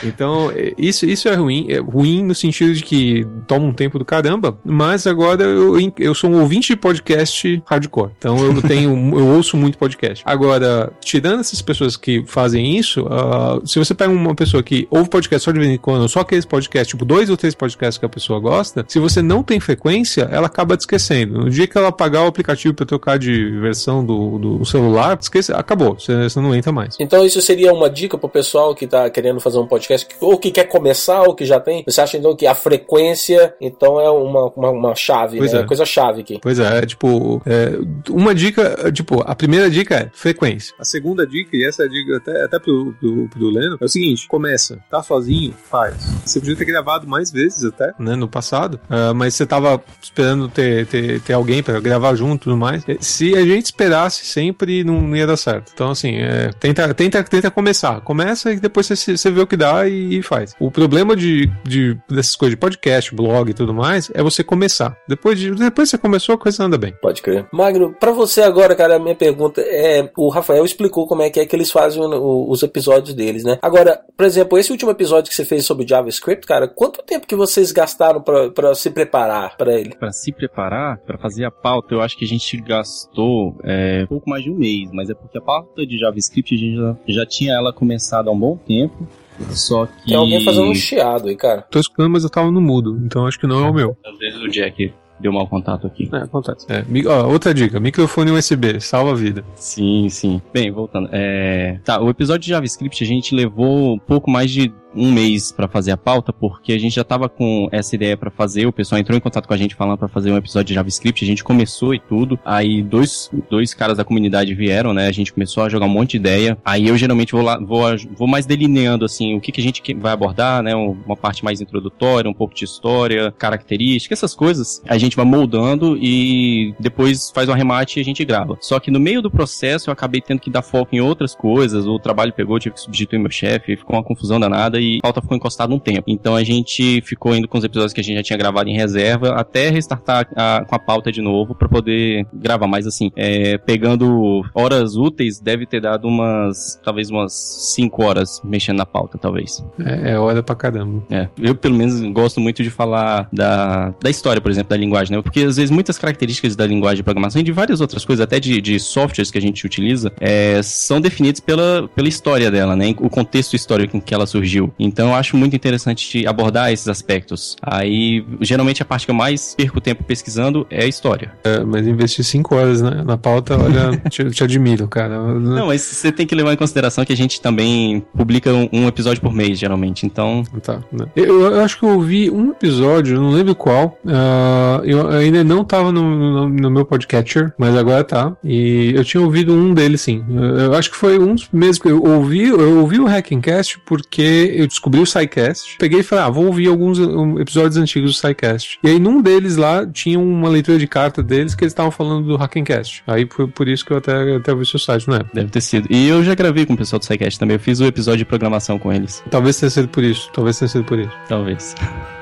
Então, é, isso, isso é ruim. É ruim no sentido de que toma um tempo do caramba, mas agora eu, eu sou um ouvinte de podcast hardcore. Então eu tenho, eu ouço muito podcast. Agora, tirando essas pessoas que fazem isso, uh, se você pega uma pessoa que ouve podcast só de vez em quando, só aqueles podcasts, tipo dois ou três podcasts que a pessoa gosta, se você não tem frequência, ela acaba te esquecendo. No dia que ela apagar o aplicativo para trocar de versão do, do celular, esquece, acabou, você, você, não entra mais. Então isso seria uma dica pro pessoal que tá querendo fazer um podcast, ou que quer começar, ou que já tem. Você acha então que a frequência, então é uma, uma, uma chave, pois né? É. Coisa chave aqui. Pois é, é tipo, é, uma dica, tipo, a primeira dica é frequência. A segunda dica, e essa é a dica até, até pro, pro, pro Leno, é o seguinte, começa, tá sozinho, faz. Você podia ter gravado mais vezes até, né, no passado, uh, mas você tava esperando ter, ter, ter alguém para gravar junto e tudo mais. Se a gente esperasse sempre, não, não ia dar certo. Então, assim, é, tenta, tenta, tenta começar. Começa e depois você, você vê o que dá e, e faz. O problema de, de, dessas coisas de podcast, blog e tudo mais é você começar. Depois, de, depois você começou, a coisa anda bem. Pode crer. Magno, para você agora, cara, a minha pergunta é: o Rafael explicou como é que é que eles fazem os episódios deles, né? Agora, por exemplo, esse último episódio que você fez sobre JavaScript, cara, quanto tempo que vocês gastaram para se preparar para ele? Para se preparar, para fazer a pauta, eu acho que a gente gastou é, pouco mais de um mês, mas é porque a pauta de JavaScript a gente já, já tinha ela começada há um bom tempo. Só que. Tem alguém fazendo um chiado aí, cara. Tô escutando, mas eu tava no mudo, então acho que não é o meu. Às vezes o Jack deu mau contato aqui. É, acontece. É, ó, outra dica, microfone USB, salva a vida. Sim, sim. Bem, voltando. É... Tá, o episódio de JavaScript a gente levou um pouco mais de um mês para fazer a pauta, porque a gente já tava com essa ideia para fazer, o pessoal entrou em contato com a gente falando para fazer um episódio de JavaScript, a gente começou e tudo, aí dois, dois caras da comunidade vieram, né, a gente começou a jogar um monte de ideia, aí eu geralmente vou lá, vou, vou mais delineando, assim, o que, que a gente vai abordar, né, uma parte mais introdutória, um pouco de história, característica, essas coisas, a gente vai moldando e depois faz um arremate e a gente grava. Só que no meio do processo eu acabei tendo que dar foco em outras coisas, o trabalho pegou, tive que substituir meu chefe, ficou uma confusão danada, e a pauta ficou encostada um tempo. Então a gente ficou indo com os episódios que a gente já tinha gravado em reserva até restartar a, com a pauta de novo para poder gravar. Mas assim, é, pegando horas úteis, deve ter dado umas, talvez umas 5 horas mexendo na pauta, talvez. É, é hora pra caramba. É, eu pelo menos gosto muito de falar da, da história, por exemplo, da linguagem, né? Porque às vezes muitas características da linguagem de programação e de várias outras coisas, até de, de softwares que a gente utiliza, é, são definidos pela, pela história dela, né? O contexto histórico em que ela surgiu. Então eu acho muito interessante abordar esses aspectos. Aí, geralmente, a parte que eu mais perco tempo pesquisando é a história. É, mas investir cinco horas na, na pauta, olha, te, te, admiro, cara. Não, mas você tem que levar em consideração que a gente também publica um, um episódio por mês, geralmente. Então. Tá. Né. Eu, eu, acho que eu ouvi um episódio, não lembro qual. Uh, eu ainda não tava no, no, no, meu podcatcher, mas agora tá. E eu tinha ouvido um deles, sim. Eu, eu acho que foi um dos mesmos que eu ouvi. Eu ouvi o Hackencast porque eu descobri o SciCast, peguei e falei, ah, vou ouvir alguns episódios antigos do SciCast. E aí num deles lá tinha uma leitura de carta deles que eles estavam falando do Hackencast. Aí foi por isso que eu até, até vi o seu site, não é? Deve ter sido. E eu já gravei com o pessoal do SciCast também, eu fiz o episódio de programação com eles. Talvez tenha sido por isso, talvez tenha sido por isso. Talvez.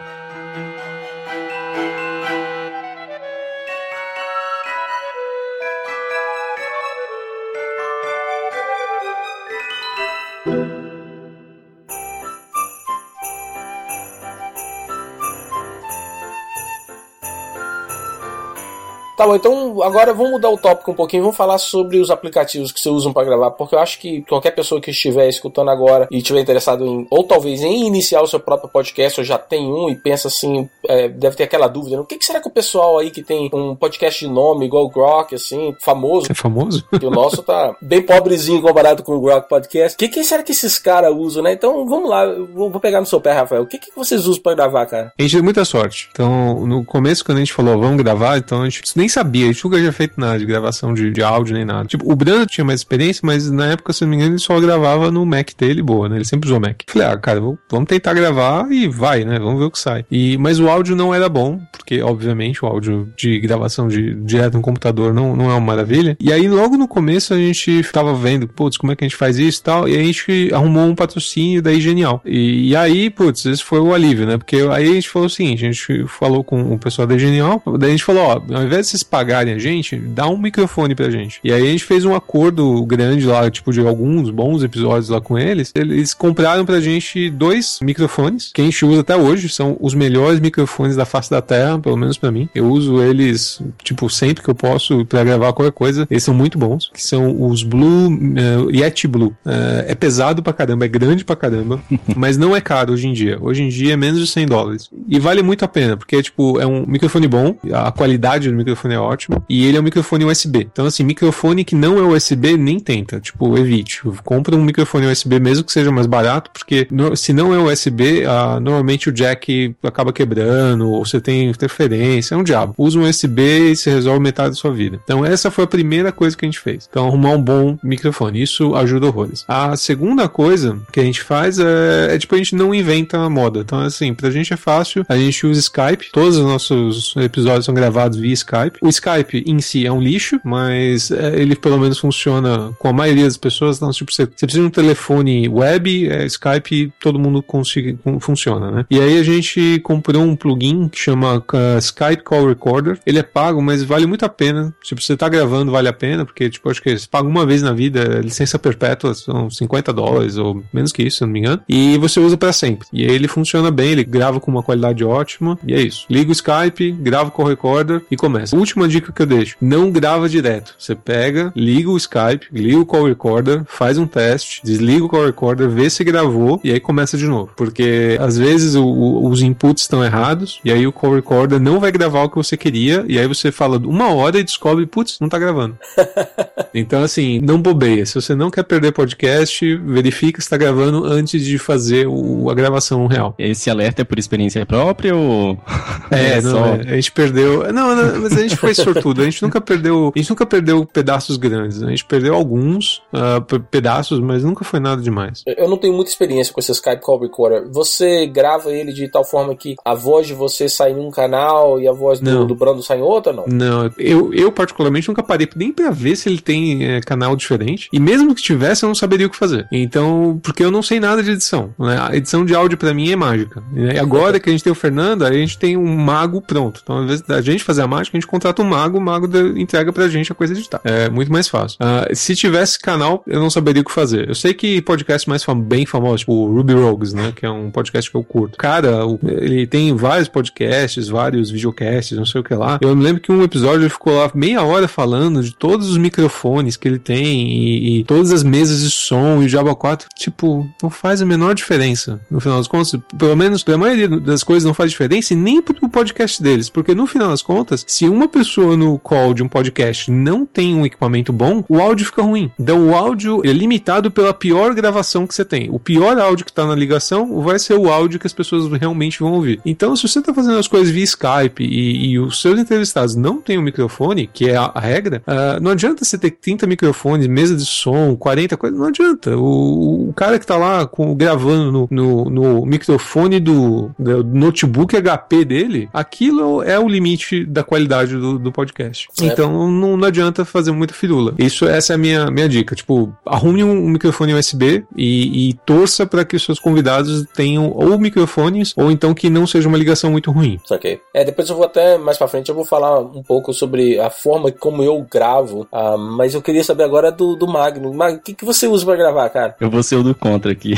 Tá bom, então agora vamos mudar o tópico um pouquinho, vamos falar sobre os aplicativos que você usa para gravar, porque eu acho que qualquer pessoa que estiver escutando agora e estiver interessado em, ou talvez em iniciar o seu próprio podcast, ou já tem um e pensa assim, é, deve ter aquela dúvida, né? o que, que, será que o pessoal aí que tem um podcast de nome igual o Grok, assim, famoso? É famoso? Que o nosso tá bem pobrezinho comparado com o Grok Podcast. O que, que será que esses caras usam, né? Então vamos lá, vou, vou pegar no seu pé, Rafael. O que, que vocês usam para gravar, cara? A gente deu muita sorte. Então, no começo, quando a gente falou, vamos gravar, então a gente nem nem sabia, gente nunca tinha feito nada de gravação de, de áudio nem nada. Tipo, o Brando tinha mais experiência, mas na época, se não me engano, ele só gravava no Mac dele, boa, né? Ele sempre usou Mac. Falei, ah, cara, vamos tentar gravar e vai, né? Vamos ver o que sai. E, mas o áudio não era bom, porque, obviamente, o áudio de gravação de, direto no computador não, não é uma maravilha. E aí, logo no começo, a gente tava vendo, putz, como é que a gente faz isso e tal, e a gente arrumou um patrocínio daí genial. E, e aí, putz, esse foi o alívio, né? Porque aí a gente falou o seguinte, a gente falou com o pessoal da Genial, daí a gente falou, ó, ao invés de vocês pagarem a gente, dá um microfone pra gente. E aí a gente fez um acordo grande lá, tipo, de alguns bons episódios lá com eles. Eles compraram pra gente dois microfones, que a gente usa até hoje, são os melhores microfones da face da Terra, pelo menos para mim. Eu uso eles, tipo, sempre que eu posso para gravar qualquer coisa. Eles são muito bons, que são os Blue uh, Yeti Blue. Uh, é pesado pra caramba, é grande pra caramba, mas não é caro hoje em dia. Hoje em dia é menos de 100 dólares. E vale muito a pena, porque, tipo, é um microfone bom, a qualidade do microfone é ótima, e ele é um microfone USB. Então, assim, microfone que não é USB, nem tenta. Tipo, evite. Compra um microfone USB mesmo que seja mais barato, porque no, se não é USB, uh, normalmente o jack acaba quebrando, ou você tem interferência, é um diabo. Usa um USB e se resolve metade da sua vida. Então, essa foi a primeira coisa que a gente fez. Então, arrumar um bom microfone. Isso ajuda horrores. A segunda coisa que a gente faz é, é tipo, a gente não inventa a moda. Então, assim, pra gente é fácil. A gente usa Skype. Todos os nossos episódios são gravados via Skype. O Skype em si é um lixo, mas é, ele pelo menos funciona com a maioria das pessoas. Então, tipo, você, você precisa de um telefone web, é, Skype, todo mundo consiga, funciona, né? E aí a gente comprou um plugin que chama uh, Skype Call Recorder. Ele é pago, mas vale muito a pena. Tipo, você tá gravando, vale a pena, porque, tipo, acho que você paga uma vez na vida, licença perpétua, são 50 dólares ou menos que isso, se não me engano. E você usa para sempre. E aí ele funciona bem, ele grava com uma qualidade ótima. E é isso. Liga o Skype, grava com o recorder e começa. Última dica que eu deixo: não grava direto. Você pega, liga o Skype, liga o call recorder, faz um teste, desliga o call recorder, vê se gravou e aí começa de novo. Porque às vezes o, o, os inputs estão errados e aí o call recorder não vai gravar o que você queria e aí você fala uma hora e descobre, putz, não tá gravando. então assim, não bobeia. Se você não quer perder podcast, verifica se tá gravando antes de fazer o, a gravação real. Esse alerta é por experiência própria ou. É, é não, é, a gente perdeu. Não, não, mas a gente foi sortudo. A gente nunca perdeu. A gente nunca perdeu pedaços grandes. A gente perdeu alguns uh, pedaços, mas nunca foi nada demais. Eu não tenho muita experiência com esse Skype Call Recorder. Você grava ele de tal forma que a voz de você sai em um canal e a voz do, do Brando sai em outro, não? Não, eu, eu particularmente nunca parei nem pra ver se ele tem é, canal diferente. E mesmo que tivesse, eu não saberia o que fazer. Então, porque eu não sei nada de edição. Né? A edição de áudio para mim é mágica. E agora que a gente tem o Fernando, a gente tem um mago pronto. Então, ao invés da gente fazer a mágica, a gente contrata um mago, o mago entrega pra gente a coisa editar. É muito mais fácil. Uh, se tivesse canal, eu não saberia o que fazer. Eu sei que podcast mais fam bem famosos, tipo o Ruby Rogues, né? Que é um podcast que eu curto. Cara, ele tem vários podcasts, vários videocasts, não sei o que lá. Eu me lembro que um episódio ele ficou lá meia hora falando de todos os microfones que ele tem e, e todas as mesas de som e o Java 4. Tipo, não faz a menor diferença. No final das contas, pelo menos pra maioria das coisas não faz diferença e nem pro podcast deles. Porque no final das contas, se uma pessoa no call de um podcast não tem um equipamento bom, o áudio fica ruim. Então o áudio é limitado pela pior gravação que você tem. O pior áudio que tá na ligação vai ser o áudio que as pessoas realmente vão ouvir. Então, se você tá fazendo as coisas via Skype e, e os seus entrevistados não têm um microfone, que é a, a regra, uh, não adianta você ter 30 microfones, mesa de som, 40 coisas, não adianta. O, o cara que tá lá com, gravando no, no, no microfone do, do, notebook HP dele, aquilo é o limite da qualidade do, do podcast. Certo. Então não, não, adianta fazer muita firula. Isso, essa é a minha, minha dica. Tipo, arrume um, um microfone USB e, e torça para que os seus convidados tenham ou microfones ou então que não seja uma ligação muito ruim. Ok. É, depois eu vou até mais para frente eu vou falar um pouco sobre a forma como eu gravo, uh, mas eu queria saber agora do, do Magno. Magno, o que, que você usa para gravar, cara? Eu vou ser o do contra aqui.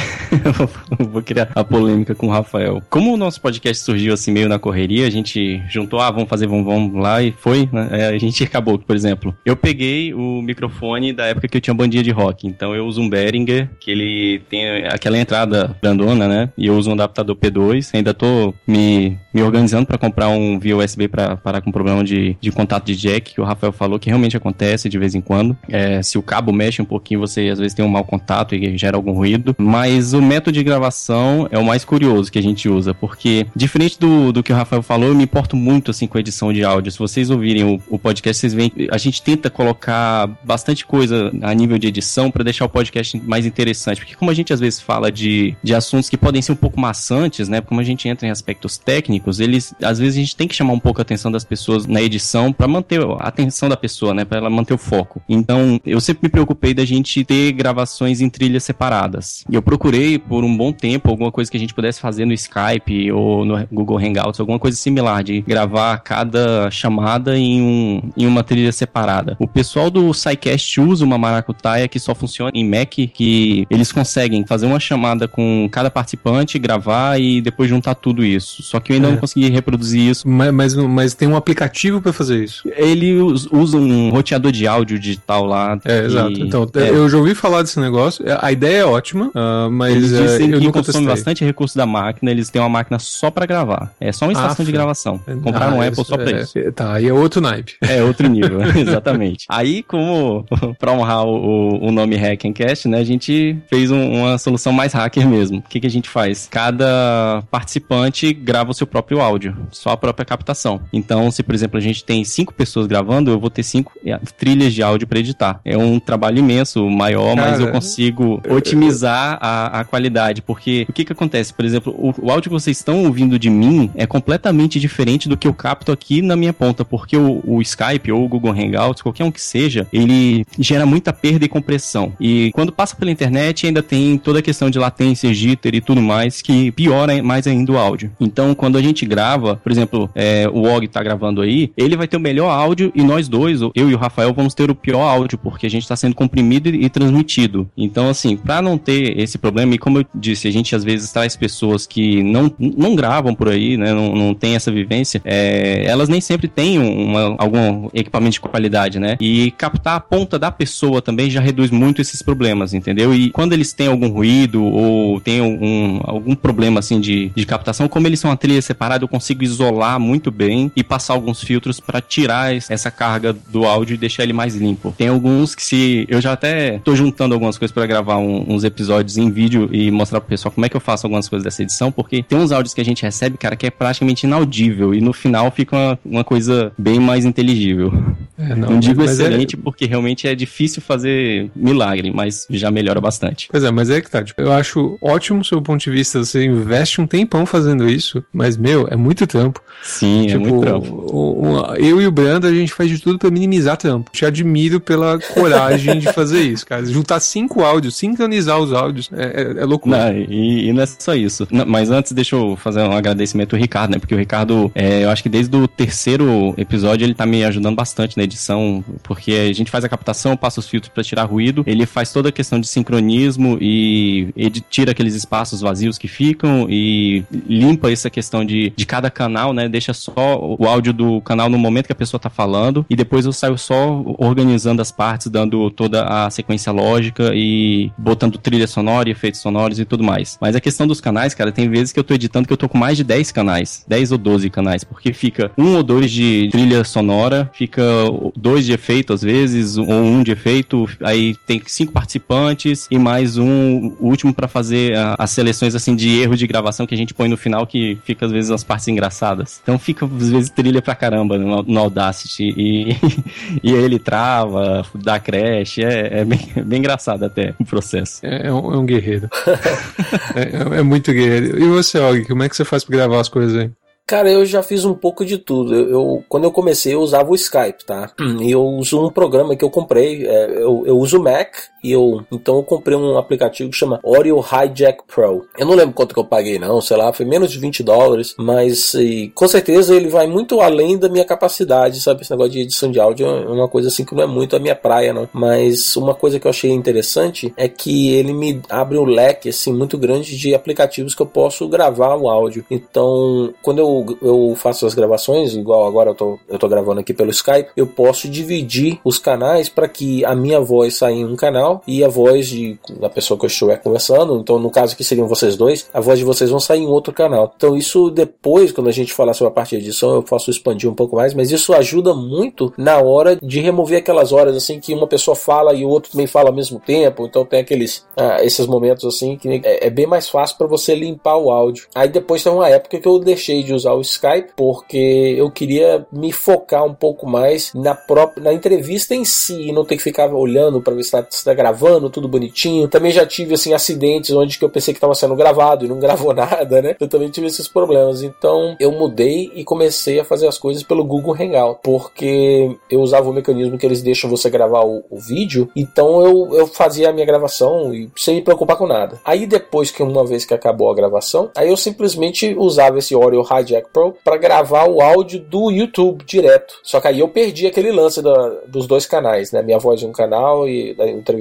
vou criar a polêmica com o Rafael. Como o nosso podcast surgiu assim meio na correria, a gente juntou, ah, vamos fazer, vamos, vamos lá e foi, né? É, a gente acabou, por exemplo, eu peguei o microfone da época que eu tinha bandinha de rock, então eu uso um Behringer, que ele tem aquela entrada grandona, né? E eu uso um adaptador P2, ainda tô me, me organizando para comprar um via USB para parar com problema de, de contato de jack, que o Rafael falou que realmente acontece de vez em quando. É, se o cabo mexe um pouquinho, você às vezes tem um mau contato e gera algum ruído. Mas o método de gravação é o mais curioso que a gente usa, porque diferente do, do que o Rafael falou, eu me importo muito assim com a edição de áudio. Se vocês ouvirem o, o podcast, vocês veem a gente tenta colocar bastante coisa a nível de edição para deixar o podcast mais interessante, porque como a gente às vezes fala de, de assuntos que podem ser um pouco maçantes, né? Como a gente entra em aspectos técnicos, eles às vezes a gente tem que chamar um pouco a atenção das pessoas na edição para manter a atenção da pessoa, né? Para ela manter o foco. Então, eu sempre me preocupei da gente ter gravações em trilhas separadas. E eu procurei por um bom tempo alguma coisa que a gente pudesse fazer no Skype ou no Google Hangouts, alguma coisa similar de gravar cada chamada amarrada em, um, em uma trilha separada. O pessoal do SciCast usa uma maracutaia que só funciona em Mac, que eles conseguem fazer uma chamada com cada participante, gravar e depois juntar tudo isso. Só que eu ainda é. não consegui reproduzir isso. Mas, mas, mas tem um aplicativo para fazer isso. Ele usa um roteador de áudio digital lá. É, exato. Então, é. eu já ouvi falar desse negócio. A ideia é ótima, uh, mas eles dizem uh, que consome bastante recurso da máquina. Eles têm uma máquina só para gravar. É só uma estação ah, de gravação. Compraram ah, um Apple só pra é, isso. Tá, aí é outro naipe. É outro nível, exatamente. Aí, como pra honrar o, o nome Hackencast, né, a gente fez um, uma solução mais hacker mesmo. O que, que a gente faz? Cada participante grava o seu próprio áudio, só a própria captação. Então, se por exemplo a gente tem cinco pessoas gravando, eu vou ter cinco é, trilhas de áudio para editar. É um trabalho imenso, maior, Cara, mas eu consigo otimizar a, a qualidade, porque o que que acontece? Por exemplo, o, o áudio que vocês estão ouvindo de mim é completamente diferente do que eu capto aqui na minha ponta, porque o, o Skype ou o Google Hangouts, qualquer um que seja, ele gera muita perda e compressão. E quando passa pela internet, ainda tem toda a questão de latência, jitter e tudo mais, que piora mais ainda o áudio. Então, quando a gente grava, por exemplo, é, o Og tá gravando aí, ele vai ter o melhor áudio e nós dois, eu e o Rafael, vamos ter o pior áudio, porque a gente está sendo comprimido e, transmitido. Então, assim, para não ter esse problema, e como eu disse, a gente às vezes traz pessoas que não, não gravam por aí, né, não, não tem essa vivência, é, elas nem sempre têm uma, algum equipamento de qualidade, né? E captar a ponta da pessoa também já reduz muito esses problemas, entendeu? E quando eles têm algum ruído ou tem algum, algum problema assim de, de captação, como eles são uma trilha separada, eu consigo isolar muito bem e passar alguns filtros para tirar essa carga do áudio e deixar ele mais limpo. Tem alguns que se eu já até tô juntando algumas coisas para gravar um, uns episódios em vídeo e mostrar pro pessoal como é que eu faço algumas coisas dessa edição, porque tem uns áudios que a gente recebe, cara, que é praticamente inaudível e no final fica uma, uma coisa bem mais inteligível. É, não, não, digo é- excelente é... porque realmente é difícil fazer milagre, mas já melhora bastante. Pois é, mas é que tá. Tipo, eu acho ótimo o seu ponto de vista. Você investe um tempão fazendo isso, mas, meu, é muito trampo. Sim, tipo, é muito trampo. O, o, eu e o Brando, a gente faz de tudo para minimizar trampo. Te admiro pela coragem de fazer isso, cara. Juntar cinco áudios, sincronizar os áudios, é, é, é loucura. Não, e, e, não é só isso. Não, mas antes, deixa eu fazer um agradecimento ao Ricardo, né? Porque o Ricardo, é, eu acho que desde o terceiro episódio, ele tá me ajudando bastante na edição, porque a gente faz a captação, passa os filtros para tirar ruído, ele faz toda a questão de sincronismo e tira aqueles espaços vazios que ficam e limpa essa questão de, de cada canal, né? Deixa só o áudio do canal no momento que a pessoa tá falando e depois eu saio só organizando as partes, dando toda a sequência lógica e botando trilha sonora e efeitos sonoros e tudo mais. Mas a questão dos canais, cara, tem vezes que eu tô editando que eu tô com mais de 10 canais, 10 ou 12 canais, porque fica um ou dois de trilha sonora, fica dois de efeito às vezes, ou um de efeito, aí tem cinco participantes e mais um último para fazer a, as seleções assim de erro de gravação que a gente põe no final que fica às vezes as partes engraçadas. Então fica às vezes trilha pra caramba no, no Audacity e, e aí ele trava, dá crash, é, é, bem, é bem engraçado até o processo. É, é, um, é um, guerreiro. É, é, muito guerreiro. E você, Og, como é que você faz pra gravar as coisas aí? Cara, eu já fiz um pouco de tudo. Eu, eu, quando eu comecei, eu usava o Skype, tá? E eu uso um programa que eu comprei. É, eu, eu uso o Mac e eu. Então eu comprei um aplicativo que chama Audio Hijack Pro. Eu não lembro quanto que eu paguei, não. Sei lá, foi menos de 20 dólares. Mas e, com certeza ele vai muito além da minha capacidade, sabe? Esse negócio de edição de áudio é uma coisa assim que não é muito a minha praia, não. Mas uma coisa que eu achei interessante é que ele me abre um leque, assim, muito grande de aplicativos que eu posso gravar o áudio. Então, quando eu eu, faço as gravações, igual agora eu tô, eu tô gravando aqui pelo Skype, eu posso dividir os canais para que a minha voz saia em um canal e a voz de, da pessoa que eu estiver conversando, então no caso que seriam vocês dois, a voz de vocês vão sair em outro canal. Então isso depois, quando a gente falar sobre a parte de edição, eu posso expandir um pouco mais, mas isso ajuda muito na hora de remover aquelas horas assim que uma pessoa fala e o outro também fala ao mesmo tempo, então tem aqueles ah, esses momentos assim que é, é bem mais fácil para você limpar o áudio. Aí depois tem uma época que eu deixei de usar o Skype porque eu queria me focar um pouco mais na própria na entrevista em si e não ter que ficar olhando para ver se está tá gravando, tudo bonitinho. Também já tive, assim, acidentes onde que eu pensei que estava sendo gravado e não gravou nada, né? Eu também tive esses problemas. Então, eu mudei e comecei a fazer as coisas pelo Google Hangout, porque eu usava o mecanismo que eles deixam você gravar o, o vídeo, então eu, eu fazia a minha gravação e sem me preocupar com nada. Aí depois que uma vez que acabou a gravação, aí eu simplesmente usava esse Audio Hijack Pro para gravar o áudio do YouTube direto. Só que aí eu perdi aquele lance da, dos dois canais, né? Minha voz em um canal e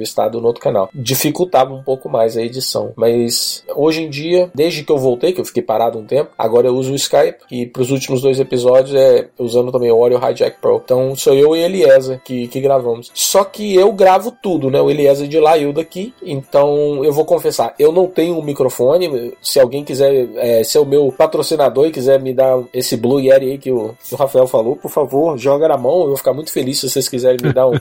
entrevistado no outro canal. Dificultava um pouco mais a edição. Mas hoje em dia, desde que eu voltei, que eu fiquei parado um tempo, agora eu uso o Skype e para os últimos dois episódios é usando também o Audio Hijack Pro. Então sou eu e Eliezer que, que gravamos. Só que eu gravo tudo, né? O Eliezer de lá e eu daqui. Então eu vou confessar, eu não tenho um microfone. Se alguém quiser é, ser o meu patrocinador e quiser me dar esse Blue Yeti aí que o, o Rafael falou, por favor, joga na mão. Eu vou ficar muito feliz se vocês quiserem me dar um,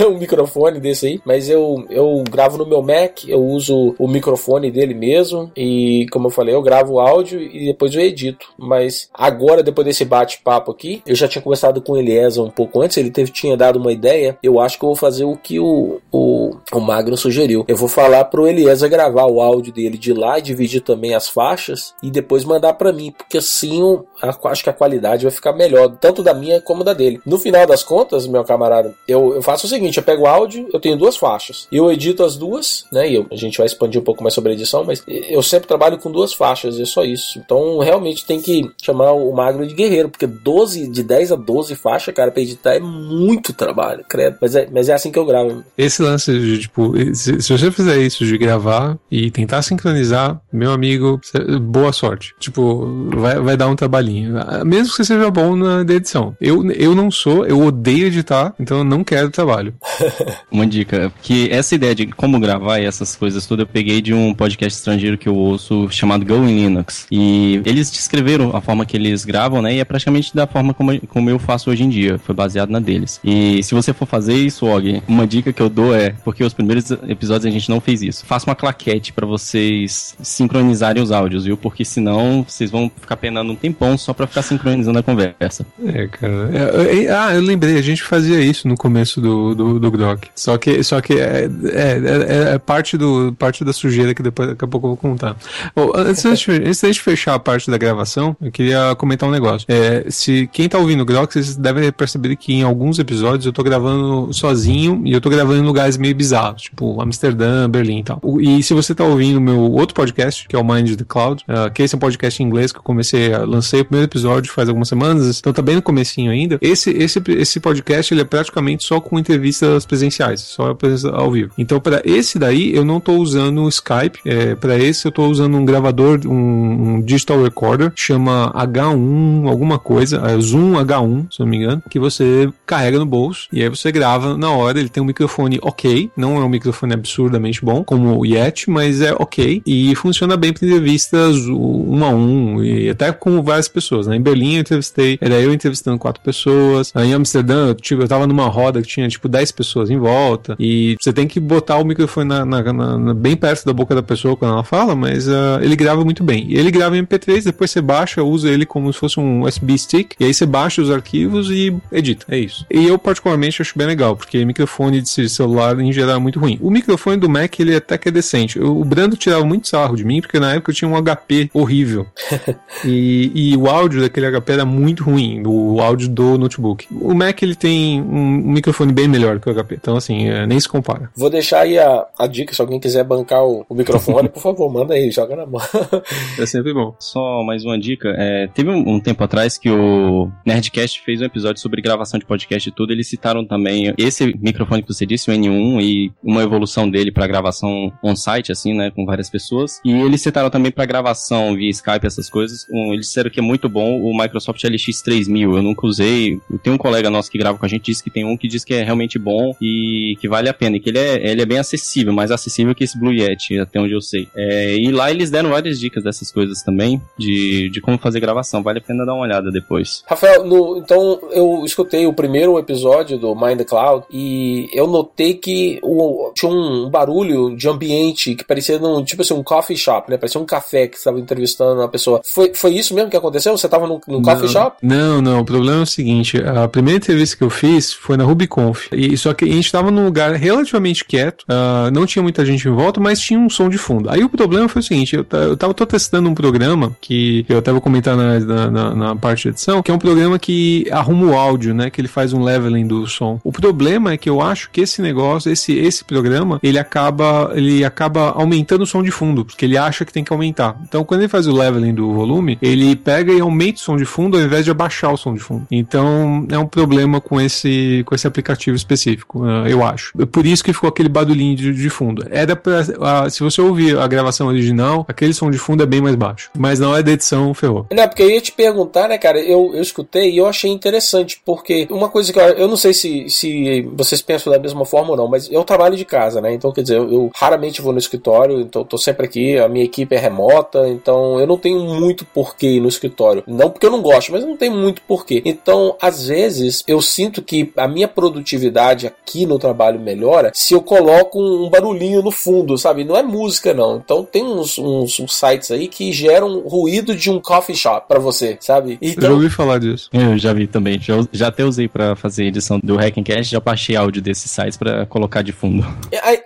um microfone desse aí. Mas eu, eu gravo no meu Mac, eu uso o microfone dele mesmo. E como eu falei, eu gravo o áudio e depois eu edito. Mas agora, depois desse bate-papo aqui, eu já tinha conversado com o Eliezer um pouco antes, ele teve, tinha dado uma ideia. Eu acho que eu vou fazer o que o, o, o Magno sugeriu. Eu vou falar pro Eliezer gravar o áudio dele de lá e dividir também as faixas e depois mandar para mim, porque assim eu acho que a qualidade vai ficar melhor, tanto da minha como da dele. No final das contas, meu camarada, eu, eu faço o seguinte: eu pego o áudio, eu tenho duas faixas, eu edito as duas, né? E eu, a gente vai expandir um pouco mais sobre a edição, mas eu sempre trabalho com duas faixas, é só isso. Então realmente tem que chamar o Magro de guerreiro, porque 12, de 10 a 12 faixas, cara, pra editar é muito trabalho, credo. Mas é, mas é assim que eu gravo. Esse lance de, tipo, se, se você fizer isso de gravar e tentar sincronizar, meu amigo, boa sorte. Tipo, vai, vai dar um trabalhinho. Mesmo que você seja bom na edição. Eu, eu não sou, eu odeio editar, então eu não quero trabalho. Uma dica, que essa ideia de como gravar e essas coisas tudo eu peguei de um podcast estrangeiro que eu ouço chamado Go in Linux. E eles descreveram a forma que eles gravam, né? E é praticamente da forma como, como eu faço hoje em dia. Foi baseado na deles. E se você for fazer isso, Og, uma dica que eu dou é, porque os primeiros episódios a gente não fez isso. Faça uma claquete para vocês sincronizarem os áudios, viu? Porque senão vocês vão ficar penando um tempão só para ficar sincronizando a conversa. É, cara. É, é, ah, eu lembrei, a gente fazia isso no começo do, do, do Grok. Só que, só que é, é, é, parte, do, parte da sujeira que depois, daqui a pouco eu vou contar. Bom, antes, antes, antes de fechar a parte da gravação, eu queria comentar um negócio. É, se quem tá ouvindo o Grok, vocês devem perceber que em alguns episódios eu tô gravando sozinho e eu tô gravando em lugares meio bizarros, tipo Amsterdã, Berlim e tal. E se você tá ouvindo o meu outro podcast, que é o Mind the Cloud, uh, que esse é um podcast em inglês que eu comecei, a, lancei o primeiro episódio faz algumas semanas, então tá bem no comecinho ainda. Esse, esse, esse podcast ele é praticamente só com entrevistas presenciais, só ao vivo. Então para esse daí eu não tô usando o Skype, é, para esse eu tô usando um gravador, um, um, digital recorder, chama H1 alguma coisa, é Zoom H1, se não me engano, que você carrega no bolso e aí você grava na hora, ele tem um microfone ok, não é um microfone absurdamente bom, como o Yeti, mas é ok e funciona bem para entrevistas um a um e até com várias pessoas. Né? Em Berlim eu entrevistei, era eu entrevistando quatro pessoas. Aí em Amsterdã eu, tipo, eu tava numa roda que tinha tipo 10 pessoas em volta e você tem que botar o microfone na, na, na, bem perto da boca da pessoa quando ela fala, mas uh, ele grava muito bem. Ele grava em MP3, depois você baixa, usa ele como se fosse um USB stick e aí você baixa os arquivos e edita. É isso. E eu particularmente acho bem legal, porque microfone de celular em geral é muito ruim. O microfone do Mac ele até que é decente. O Brando tirava muito sarro de mim, porque na época eu tinha um HP horrível. e, e o áudio daquele HP era muito ruim, o áudio do notebook. O Mac ele tem um microfone bem melhor que o HP, então assim, é, nem se compara. Vou deixar aí a, a dica, se alguém quiser bancar o, o microfone, por favor, manda aí, joga na mão. é sempre bom. Só mais uma dica, é, teve um, um, tempo atrás que o Nerdcast fez um episódio sobre gravação de podcast e tudo, eles citaram também esse microfone que você disse, o N1, e uma evolução dele para gravação on-site, assim, né, com várias pessoas. E eles citaram também para gravação via Skype, essas coisas. Um, eles disseram que é muito bom o Microsoft LX3000. Eu nunca usei. Tenho um colega nosso que grava com a gente, disse que tem um que diz que é realmente bom e que vale a pena. E que ele é, ele é bem acessível, mais acessível que esse Blue Yeti, até onde eu sei. É, e lá eles deram várias dicas dessas coisas também, de, de como fazer gravação. Vale a pena dar uma olhada depois. Rafael, no, então eu escutei o primeiro episódio do Mind the Cloud e eu notei que o, tinha um barulho de ambiente que parecia num, tipo assim, um coffee shop, né? Parecia um café que estava entrevistando uma pessoa. Foi, foi isso mesmo que aconteceu? Você estava num, num coffee shop? Não, não. O problema é o seguinte: a primeira entrevista que eu fiz foi na RubyConf. E, só que a gente estava num lugar relativamente quieto, uh, não tinha muita gente em volta, mas tinha um som de fundo. Aí o problema foi o seguinte: eu, eu tava tô testando um programa que eu até vou comentar na, na, na, parte de edição, que é um programa que arruma o áudio, né? Que ele faz um leveling do som. O problema é que eu acho que esse negócio, esse, esse programa, ele acaba, ele acaba aumentando o som de fundo, porque ele acha que tem que aumentar. Então, quando ele faz o leveling do volume, ele pega e aumenta o som de fundo ao invés de abaixar o som de fundo. Então, é um problema com esse, com esse aplicativo específico, uh, eu acho. Por isso que ficou aquele barulhinho de, de fundo. Era pra, uh, se você ouvir a gravação original, aquele som de fundo é bem mais baixo. Mas na hora da edição, ferrou. Não, porque eu ia te perguntar, né, cara, eu, eu escutei e eu achei interessante, porque uma coisa que eu, eu não sei se, se vocês pensam da mesma forma ou não, mas eu trabalho de casa, né, então quer dizer, eu, eu raramente vou no escritório, então tô sempre aqui, a minha equipe é remota, então eu não tenho muito porquê ir no escritório. Não porque eu não gosto, mas não tem muito porquê. Então, às vezes, eu sinto que a minha produtividade aqui no trabalho melhora se eu coloco um barulhinho no fundo, sabe? Não é música, não. Então, tem uns, uns, uns sites aí que geram ruído de um coffee shop para você, sabe? Então, eu já ouvi falar disso. Eu já vi também. Já, já até usei para fazer edição do Hackencast, já baixei áudio desses sites para colocar de fundo.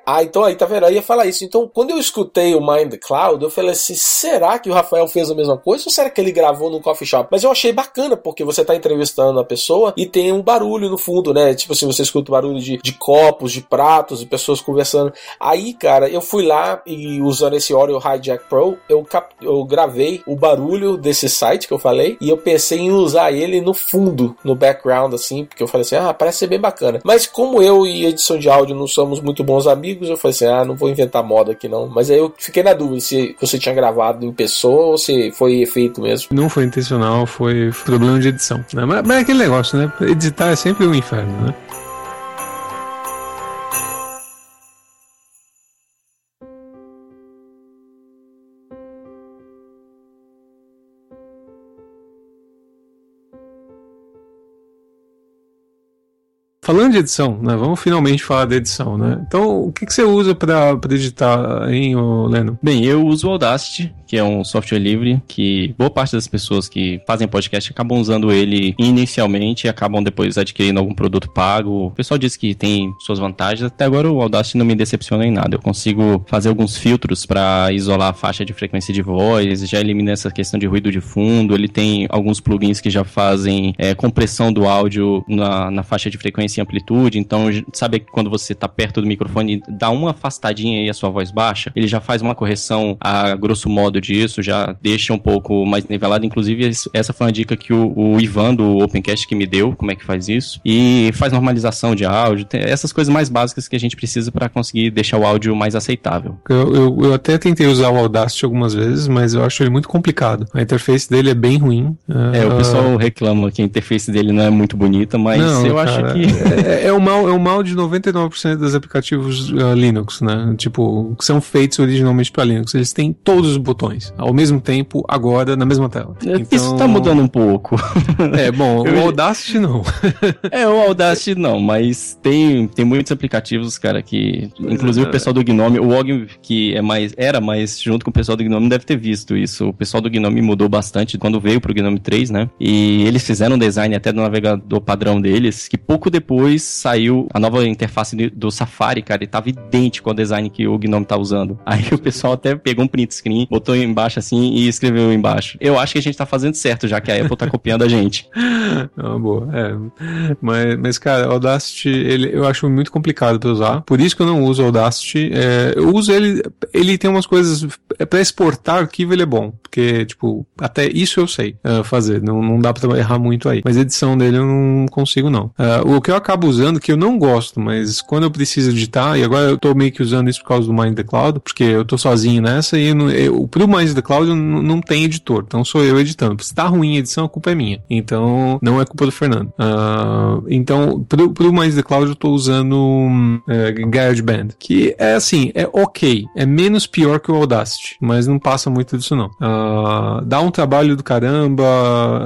Ah, então aí, tá vendo? Eu ia falar isso. Então, quando eu escutei o Mind the Cloud, eu falei assim: será que o Rafael fez a mesma coisa ou será que ele gravou no coffee shop? Mas eu achei bacana, porque você tá entrevistando a pessoa e tem um barulho no fundo, né? Tipo assim, você escuta o barulho de, de copos, de pratos, de pessoas conversando. Aí, cara, eu fui lá e usando esse Audio Hijack Pro, eu, cap eu gravei o barulho desse site que eu falei e eu pensei em usar ele no fundo, no background, assim, porque eu falei assim, ah, parece ser bem bacana. Mas como eu e edição de áudio não somos muito bons amigos, eu falei assim, ah, não vou inventar moda aqui não. Mas aí eu fiquei na dúvida se você tinha gravado em pessoa ou se foi efeito mesmo. Não foi intencional, foi problema de edição. Né? Mas, mas é aquele negócio, né? Editar é sempre um inferno, né? Falando de edição, né? Vamos finalmente falar da edição, né? Então, o que, que você usa para editar, hein, Leno? Bem, eu uso o Audacity, que é um software livre, que boa parte das pessoas que fazem podcast acabam usando ele inicialmente e acabam depois adquirindo algum produto pago. O pessoal diz que tem suas vantagens. Até agora o Audacity não me decepciona em nada. Eu consigo fazer alguns filtros para isolar a faixa de frequência de voz, já elimina essa questão de ruído de fundo. Ele tem alguns plugins que já fazem é, compressão do áudio na, na faixa de frequência em amplitude, então sabe que quando você tá perto do microfone, dá uma afastadinha e a sua voz baixa, ele já faz uma correção a grosso modo disso, já deixa um pouco mais nivelado. Inclusive, essa foi uma dica que o, o Ivan do Opencast que me deu, como é que faz isso. E faz normalização de áudio, essas coisas mais básicas que a gente precisa para conseguir deixar o áudio mais aceitável. Eu, eu, eu, até tentei usar o Audacity algumas vezes, mas eu acho ele muito complicado. A interface dele é bem ruim. É, uh... o pessoal reclama que a interface dele não é muito bonita, mas não, eu cara, acho que é, é, o mal, é o mal de 99% dos aplicativos uh, Linux, né? Tipo, que são feitos originalmente para Linux. Eles têm todos os botões ao mesmo tempo, agora, na mesma tela. É, então... Isso tá mudando um pouco. É, bom, o Audacity não. é, o Audacity não, mas tem, tem muitos aplicativos, cara, que. Inclusive o pessoal do Gnome, o Og, que é mais, era mais junto com o pessoal do Gnome, deve ter visto isso. O pessoal do Gnome mudou bastante quando veio pro Gnome 3, né? E eles fizeram um design até do navegador padrão deles, que pouco depois depois saiu a nova interface do Safari, cara, e tava idêntico ao design que o Gnome tá usando. Aí o pessoal até pegou um print screen, botou embaixo assim e escreveu embaixo. Eu acho que a gente tá fazendo certo, já que a Apple tá copiando a gente. Ah, boa, é. Mas, mas cara, Audacity, ele, eu acho muito complicado pra usar. Por isso que eu não uso Audacity. É, eu uso ele, ele tem umas coisas, é, pra exportar arquivo ele é bom. Porque, tipo, até isso eu sei uh, fazer. Não, não dá pra errar muito aí. Mas edição dele eu não consigo, não. Uh, o que eu acabo usando, que eu não gosto, mas quando eu preciso editar, e agora eu tô meio que usando isso por causa do Mind the Cloud, porque eu tô sozinho nessa, e eu, eu, pro Mind the Cloud não, tem editor, então sou eu editando. Se tá ruim a edição, a culpa é minha. Então, não é culpa do Fernando. Uh, então, pro, pro Mind the Cloud eu tô usando um, é, GarageBand, que é assim, é ok, é menos pior que o Audacity, mas não passa muito disso não. Uh, dá um trabalho do caramba,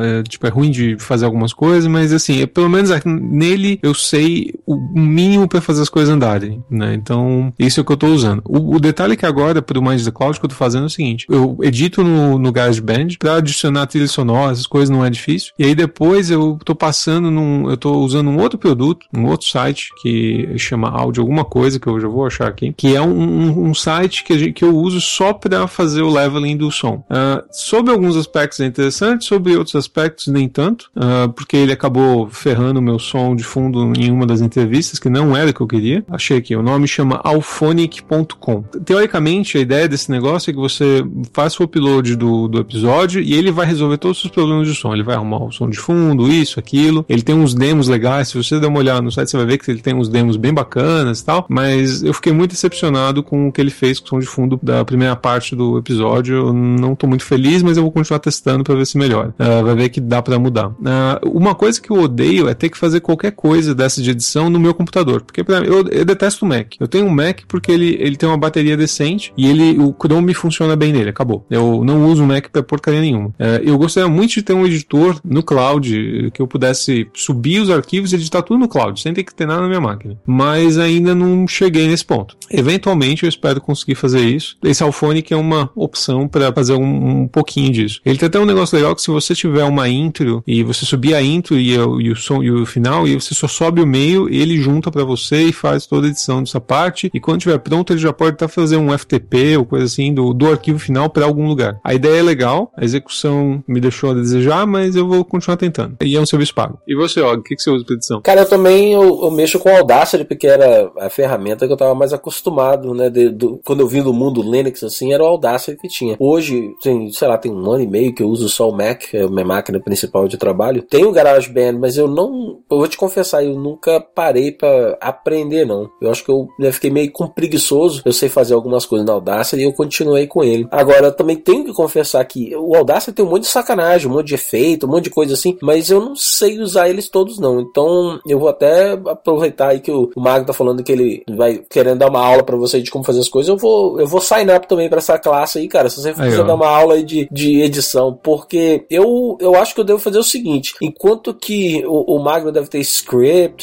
é, tipo, é ruim de fazer algumas coisas, mas assim, é, pelo menos nele eu sei o mínimo para fazer as coisas andarem, né? Então, isso é o que eu tô usando. O, o detalhe é que agora, pro Mind the Cloud, que eu tô fazendo é o seguinte: eu edito no, no GarageBand pra adicionar trilha sonora, essas coisas não é difícil. E aí depois eu tô passando num. Eu tô usando um outro produto, um outro site que chama áudio alguma coisa, que eu já vou achar aqui, que é um, um, um site que, que eu uso só para fazer o leveling do som. Uh, sobre alguns aspectos é interessante, sobre outros aspectos nem tanto, uh, porque ele acabou ferrando o meu som de fundo em uma das entrevistas, que não era o que eu queria. Achei aqui, o nome chama alphonic.com. Teoricamente, a ideia desse negócio é que você faz o upload do, do episódio e ele vai resolver todos os problemas de som. Ele vai arrumar o som de fundo, isso, aquilo. Ele tem uns demos legais. Se você der uma olhada no site, você vai ver que ele tem uns demos bem bacanas e tal. Mas eu fiquei muito decepcionado com o que ele fez com o som de fundo da primeira parte do episódio. Eu não tô muito feliz, mas eu vou continuar testando para ver se melhora. Uh, vai ver que dá para mudar. Uh, uma coisa que eu odeio é ter que fazer qualquer coisa dessa de edição no meu computador. Porque eu, eu detesto o Mac. Eu tenho um Mac porque ele, ele tem uma bateria decente e ele o Chrome funciona bem nele. Acabou. Eu não uso o Mac pra porcaria nenhuma. Uh, eu gostaria muito de ter um editor no cloud que eu pudesse subir os arquivos e editar tudo no cloud, sem ter que ter nada na minha máquina. Mas ainda não cheguei nesse ponto. Eventualmente eu espero conseguir fazer isso. Esse Alphonic é uma opção para fazer um, um, pouquinho disso. Ele tem até um negócio legal que se você tiver uma intro e você subir a intro e, e o som e o final e você só sobe o meio, ele junta para você e faz toda a edição dessa parte. E quando estiver pronto, ele já pode até fazer um FTP ou coisa assim do, do arquivo final para algum lugar. A ideia é legal, a execução me deixou a desejar, mas eu vou continuar tentando. E é um serviço pago. E você, Og, o que, que você usa para edição? Cara, eu também eu, eu mexo com Audacity porque era a ferramenta que eu tava mais acostumado, né? De, do, quando eu vim do mundo Linux, assim, era o Audacity que tinha. Hoje, tem, sei lá, tem um ano e meio que eu uso só o Mac, é a minha máquina principal de trabalho. Tem o GarageBand, mas eu não. Eu vou te confessar, eu nunca parei para aprender, não. Eu acho que eu né, fiquei meio com preguiçoso. Eu sei fazer algumas coisas na Audacity e eu continuei com ele. Agora, eu também tenho que confessar que o Audacity tem um monte de sacanagem, um monte de efeito, um monte de coisa assim, mas eu não sei usar eles todos, não. Então, eu vou até aproveitar aí que o, o Mago tá falando que ele vai querendo dar uma aula para você de como fazer as coisas. Eu vou, eu vou sign up também para essa classe aí, cara. Se você quiser dar uma aula aí de, de edição, porque eu, eu acho que eu devo fazer o seguinte: enquanto que o, o Magno deve ter script,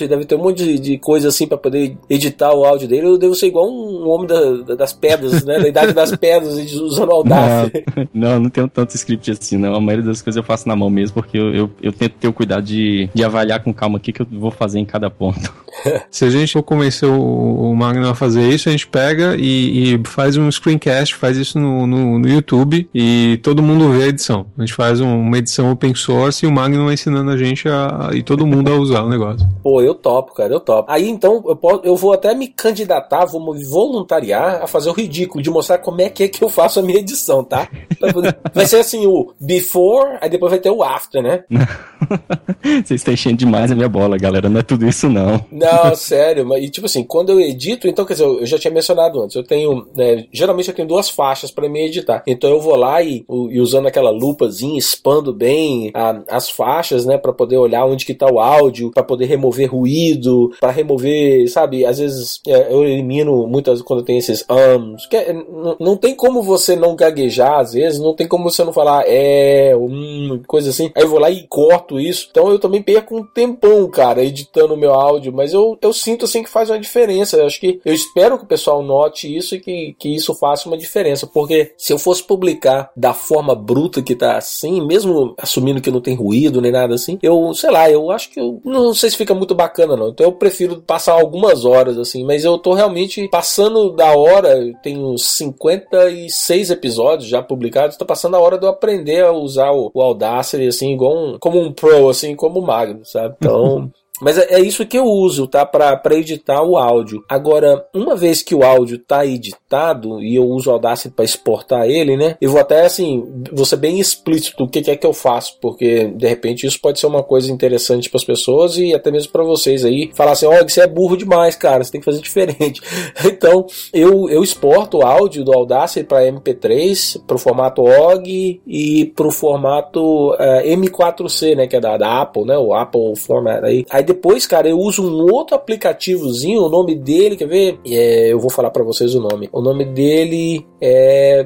deve ter um monte de, de coisa assim para poder editar o áudio dele, eu devo ser igual um homem da, das pedras, né? Da idade das pedras, usando Audacity. Não, não, não tenho tanto script assim, não. A maioria das coisas eu faço na mão mesmo, porque eu, eu, eu tento ter o cuidado de, de avaliar com calma o que, que eu vou fazer em cada ponto. Se a gente for convencer o, o Magno a fazer isso, a gente pega e, e faz um screencast, faz isso no, no, no, YouTube e todo mundo vê a edição. A gente faz um, uma edição open source e o Magno vai ensinando a gente a, e todo mundo a usar o negócio. Pô, eu topo, cara, eu topo. Aí então eu, posso, eu vou até me candidatar, vou me voluntariar a fazer o ridículo de mostrar como é que é que eu faço a minha edição, tá? Vai ser assim o before, aí depois vai ter o after, né? Vocês estão enchendo demais a minha bola, galera. Não é tudo isso, não. Não, sério. Mas, e tipo assim, quando eu edito, então, quer dizer, eu já tinha mencionado antes, eu tenho. Né, geralmente eu tenho duas faixas para me editar. Então eu vou lá e, e usando aquela lupazinha, expando bem a, as faixas, né? para poder olhar onde que tá o áudio, para poder remover ruído, para remover, sabe? Às vezes é, eu elimino muitas quando tem esses ums. Que é, não, tem como você não gaguejar, às vezes, não tem como você não falar é, um, coisa assim. Aí eu vou lá e corto isso. Então eu também perco um tempão, cara, editando o meu áudio, mas eu, eu sinto assim que faz uma diferença. Eu acho que eu espero que o pessoal note isso e que, que isso faça uma diferença, porque se eu fosse publicar da forma bruta que tá assim, mesmo assumindo que não tem ruído nem nada assim, eu, sei lá, eu acho que eu não sei se fica muito bacana não. Então eu prefiro passar algumas horas assim, mas eu tô realmente passando da hora, eu tenho 56 episódios já publicados, tá passando a hora de eu aprender a usar o, o Audacity assim, igual um, como um pro assim, como o Magno, sabe? Então, Mas é, é, isso que eu uso, tá? Para editar o áudio. Agora, uma vez que o áudio tá editado e eu uso o Audacity para exportar ele, né? Eu vou até assim, vou ser bem explícito o que, que é que eu faço, porque de repente isso pode ser uma coisa interessante para as pessoas e até mesmo para vocês aí. Falar assim: olha, você é burro demais, cara, você tem que fazer diferente. então, eu, eu exporto o áudio do Audacity para MP3, para o formato OGG e para o formato uh, eh, M4C, né? Que é da, da Apple, né? O Apple Format aí. Aí depois, cara, eu uso um outro aplicativozinho, o nome dele, quer ver? É, eu vou falar para vocês o nome. O nome dele é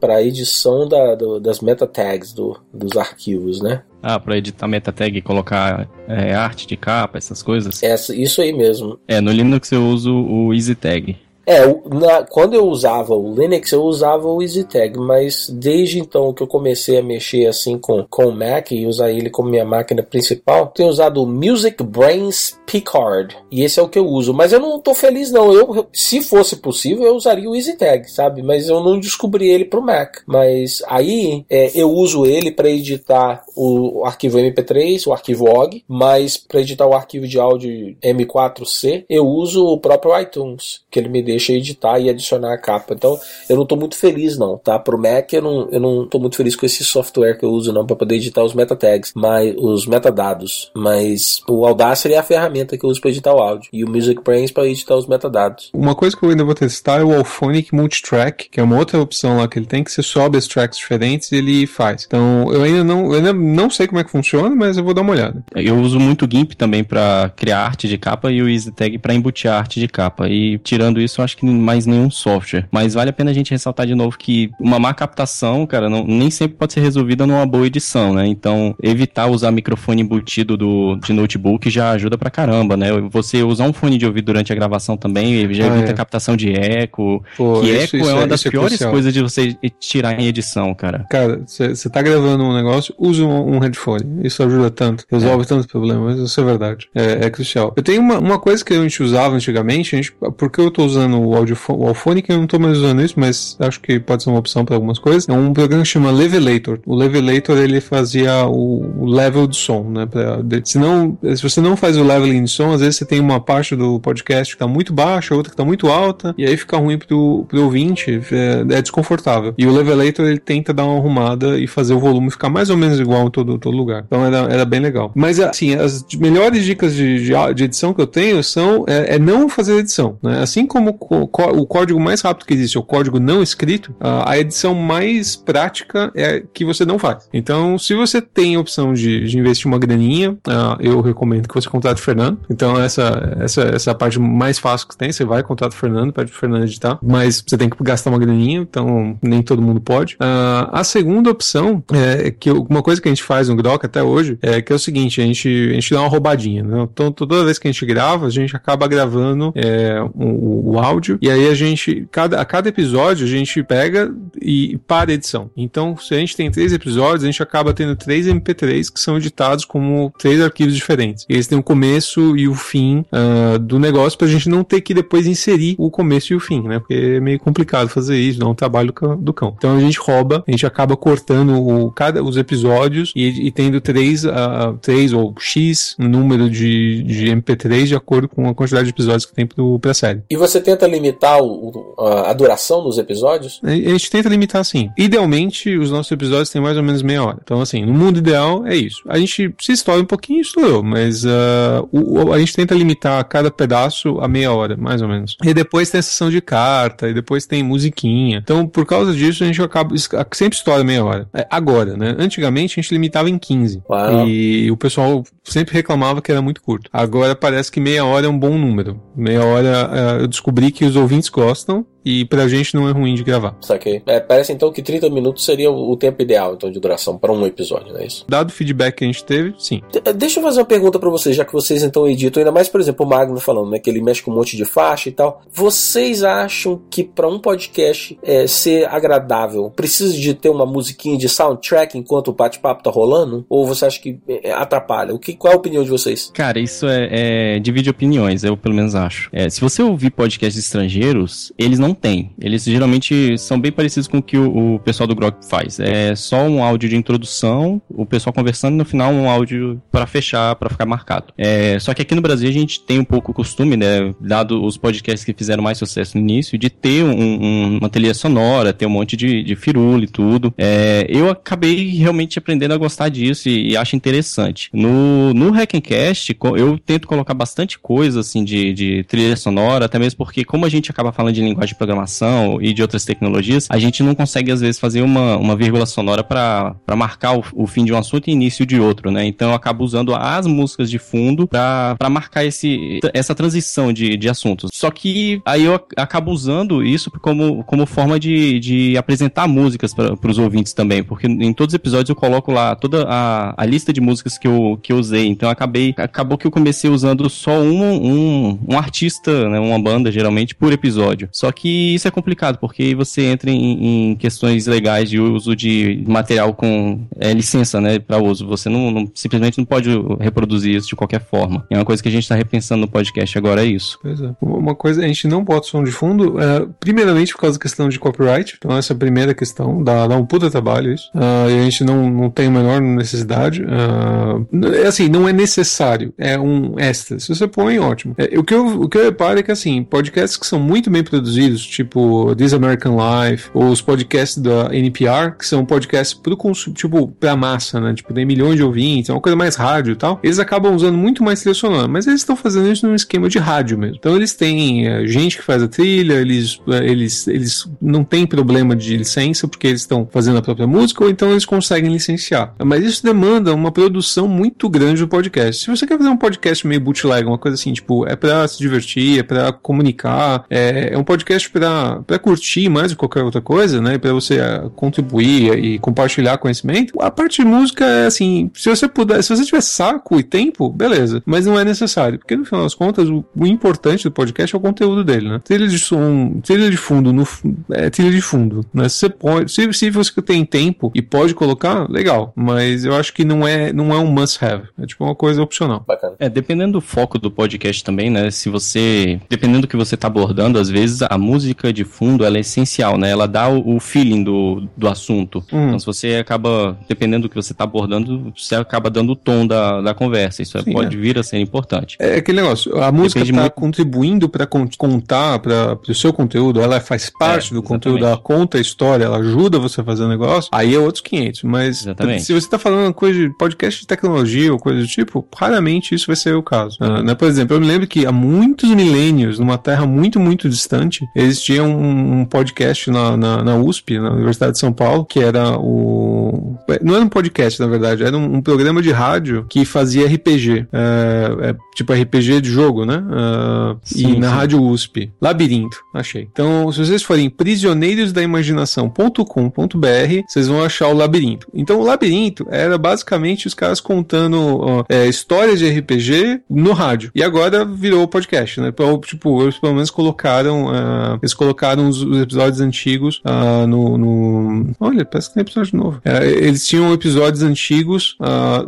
para edição da, do, das meta tags do, dos arquivos, né? Ah, para editar meta tag e colocar é, arte de capa, essas coisas? Essa, isso aí mesmo. É, no Linux eu uso o EasyTag. É, na, quando eu usava o Linux, eu usava o EasyTag, mas desde então que eu comecei a mexer assim com, com o Mac e usar ele como minha máquina principal, tenho usado o Music Brains Picard. E esse é o que eu uso. Mas eu não tô feliz, não. Eu, se fosse possível, eu usaria o EasyTag, sabe? Mas eu não descobri ele pro Mac. Mas aí é, eu uso ele para editar o, arquivo MP3, o arquivo OGG, mas para editar o arquivo de áudio M4C, eu uso o próprio iTunes, que ele me deixa editar e adicionar a capa. Então, eu não tô muito feliz não, tá? Pro Mac eu não, eu não tô muito feliz com esse software que eu uso não para poder editar os meta tags, mas os metadados, mas o Audacity é a ferramenta que eu uso para editar o áudio e o Music Brains para editar os metadados. Uma coisa que eu ainda vou testar é o Alphonic Multitrack, que é uma outra opção lá que ele tem que você sobe as tracks diferentes e ele faz. Então, eu ainda não, eu ainda não sei como é que funciona, mas eu vou dar uma olhada. Eu uso muito o GIMP também para criar arte de capa e o EasyTag para embutir a arte de capa. E tirando isso, eu acho que mais nenhum software. Mas vale a pena a gente ressaltar de novo que uma má captação, cara, não, nem sempre pode ser resolvida numa boa edição, né? Então, evitar usar microfone embutido do, de notebook já ajuda pra caramba, né? Você usar um fone de ouvido durante a gravação também já ah, evita é. captação de eco. Pô, que isso, eco isso é uma é, das piores é coisas de você tirar em edição, cara. Cara, você tá gravando um negócio, usa um, um headphone. Isso ajuda tanto, resolve é. tantos problemas, isso é verdade. É, é crucial. Eu tenho uma, uma coisa que a gente usava antigamente, a gente, porque eu tô usando o áudio o Alphonic, eu não tô mais usando isso, mas acho que pode ser uma opção para algumas coisas. É um programa que chama Levelator. O Levelator ele fazia o, o level de som, né? Pra, de, se, não, se você não faz o leveling de som, às vezes você tem uma parte do podcast que tá muito baixa, outra que tá muito alta, e aí fica ruim pro, pro ouvinte, é, é desconfortável. E o Levelator ele tenta dar uma arrumada e fazer o volume ficar mais ou menos igual em todo, todo lugar. Então era, era bem legal. Mas assim, as melhores dicas de, de, de edição que eu tenho são é, é não fazer edição, né? Assim como o, o código mais rápido que existe, o código não escrito, a edição mais prática é que você não faz. Então, se você tem a opção de, de investir uma graninha, eu recomendo que você contrate o Fernando. Então, essa, essa, essa é a parte mais fácil que tem. Você vai, contrata o Fernando, pede pro Fernando editar, mas você tem que gastar uma graninha, então nem todo mundo pode. a segunda opção é que uma coisa que a gente faz no Grok até hoje é que é o seguinte: a gente, a gente dá uma roubadinha. Né? Então, toda vez que a gente grava, a gente acaba gravando é, o, o áudio e aí a gente, cada, a cada episódio, a gente pega e para a edição. Então, se a gente tem três episódios, a gente acaba tendo três MP3 que são editados como três arquivos diferentes. E eles têm o começo e o fim uh, do negócio pra gente não ter que depois inserir o começo e o fim, né? Porque é meio complicado fazer isso, dá um trabalho do cão. Então a gente rouba, a gente acaba cortando o, cada, os episódios e, e tendo três, uh, três ou X número de, de MP3 de acordo com a quantidade de episódios que tem pro, pra série. E você tenta limitar o, a, a duração dos episódios? A gente tenta limitar assim. Idealmente, os nossos episódios têm mais ou menos meia hora. Então, assim, no mundo ideal é isso. A gente se estoura um pouquinho, estourou, mas uh, o, a gente tenta limitar cada pedaço a meia hora, mais ou menos. E depois tem a sessão de carta, e depois tem musiquinha. Então, por causa disso, a gente acaba sempre estoura meia hora. É, agora, né? Antigamente a gente limitava em 15. Uau. E o pessoal sempre reclamava que era muito curto. Agora parece que meia hora é um bom número. Meia hora uh, eu descobri que os ouvintes gostam e pra gente não é ruim de gravar. Saquei. É, parece então que 30 minutos seria o tempo ideal então de duração para um episódio, não é isso? Dado o feedback que a gente teve, sim. De deixa eu fazer uma pergunta para vocês, já que vocês então editam, ainda mais, por exemplo, o Magno falando, né, que ele mexe com um monte de faixa e tal. Vocês acham que para um podcast é, ser agradável, precisa de ter uma musiquinha de soundtrack enquanto o bate-papo tá rolando? Ou você acha que é, atrapalha? O que, qual é a opinião de vocês? Cara, isso é, é divide opiniões, eu pelo menos acho. É, se você ouvir podcasts estrangeiros, eles não têm. Eles geralmente são bem parecidos com o que o, o pessoal do Grok faz. É só um áudio de introdução, o pessoal conversando e no final um áudio para fechar, para ficar marcado. É, só que aqui no Brasil a gente tem um pouco o costume, né, dado os podcasts que fizeram mais sucesso no início, de ter um, um, uma trilha sonora, ter um monte de, de firula e tudo. É, eu acabei realmente aprendendo a gostar disso e, e acho interessante. No, no Hackencast, eu tento colocar bastante coisa assim de, de trilha sonora, até mesmo porque como a gente acaba falando de linguagem programação e de outras tecnologias, a gente não consegue às vezes fazer uma, uma vírgula sonora para marcar o, o, fim de um assunto e início de outro, né? Então eu acabo usando as músicas de fundo para marcar esse, essa transição de, de assuntos. Só que aí eu acabo usando isso como, como forma de, de apresentar músicas para os ouvintes também, porque em todos os episódios eu coloco lá toda a, a lista de músicas que eu, que eu usei. Então acabei, acabou que eu comecei usando só um, um, um artista, né, uma banda geralmente por episódio. Só que isso é complicado porque você entra em, em questões legais de uso de material com é, licença, né, para uso. Você não, não, simplesmente não pode reproduzir isso de qualquer forma. É uma coisa que a gente está repensando no podcast agora é isso. Pois é. Uma coisa, a gente não bota som de fundo, é, primeiramente por causa da questão de copyright. Então essa é a primeira questão, dá, dá um puta trabalho isso. Uh, e a gente não, não tem a menor necessidade. Uh, assim, não é necessário, é um extra. Se você põe, ótimo. É, o, que eu, o que eu reparo é que, assim, podcasts que são muito bem produzidos, tipo This American Life, ou os podcasts da NPR, que são podcasts pro consumo, tipo, pra massa, né? Tipo, tem milhões de ouvintes, é uma coisa mais rádio e tal. Eles acabam usando muito mais trilha sonora, mas eles estão fazendo isso num esquema de rádio mesmo. Então eles têm é, gente que faz a trilha, eles, é, eles, eles não têm problema de licença, porque eles estão fazendo a própria música, ou então eles conseguem licenciar. Mas isso demanda uma produção muito grande do podcast. Se você quer fazer um podcast meio bootleg, uma coisa assim, tipo, é pra se divertir, é pra comunicar, é, é um podcast pra curtir mais do que qualquer outra coisa, né? Pra você é, contribuir e compartilhar conhecimento. A parte de música é assim, se você puder, se você tiver saco e tempo, beleza. Mas não é necessário, porque no final das contas, o, o importante do podcast é o conteúdo dele, né? Trilha de som, trilha de fundo, no, é trilha de fundo, né? Você pode, se, se você tem tempo e pode colocar, legal. Mas eu acho que não é, não é um must-have. É tipo uma coisa opcional. Bacana. É, dependendo do foco do podcast também, né? Se você. Dependendo do que você tá abordando, às vezes a música de fundo ela é essencial, né? Ela dá o, o feeling do, do assunto. Hum. Então, se você acaba, dependendo do que você tá abordando, você acaba dando o tom da, da conversa. Isso Sim, pode é. vir a ser importante. É aquele negócio. A música Depende tá muito... contribuindo para contar para o seu conteúdo, ela faz parte é, do conteúdo, ela conta a história, ela ajuda você a fazer o um negócio, aí é outros 500. Mas exatamente. se você tá falando coisa de podcast de tecnologia ou coisa do tipo, raramente isso vai ser o caso. Uh, né? Por exemplo, eu me lembro que há muitos milênios, numa terra muito, muito distante, existia um, um podcast na, na, na, USP, na Universidade de São Paulo, que era o. Não era um podcast, na verdade, era um, um programa de rádio que fazia RPG. É, é, tipo RPG de jogo, né? Uh, sim, e na sim. Rádio USP. Labirinto, achei. Então, se vocês forem prisioneiros-da-imaginação.com.br, vocês vão achar o labirinto. Então, o labirinto era basicamente os caras contando é, histórias de RPG no rádio. E agora virou podcast, né? Então, tipo, eles pelo menos colocaram. Uh, eles colocaram os, os episódios antigos uh, no, no, Olha, parece que tem episódio novo. Uh, eles tinham episódios antigos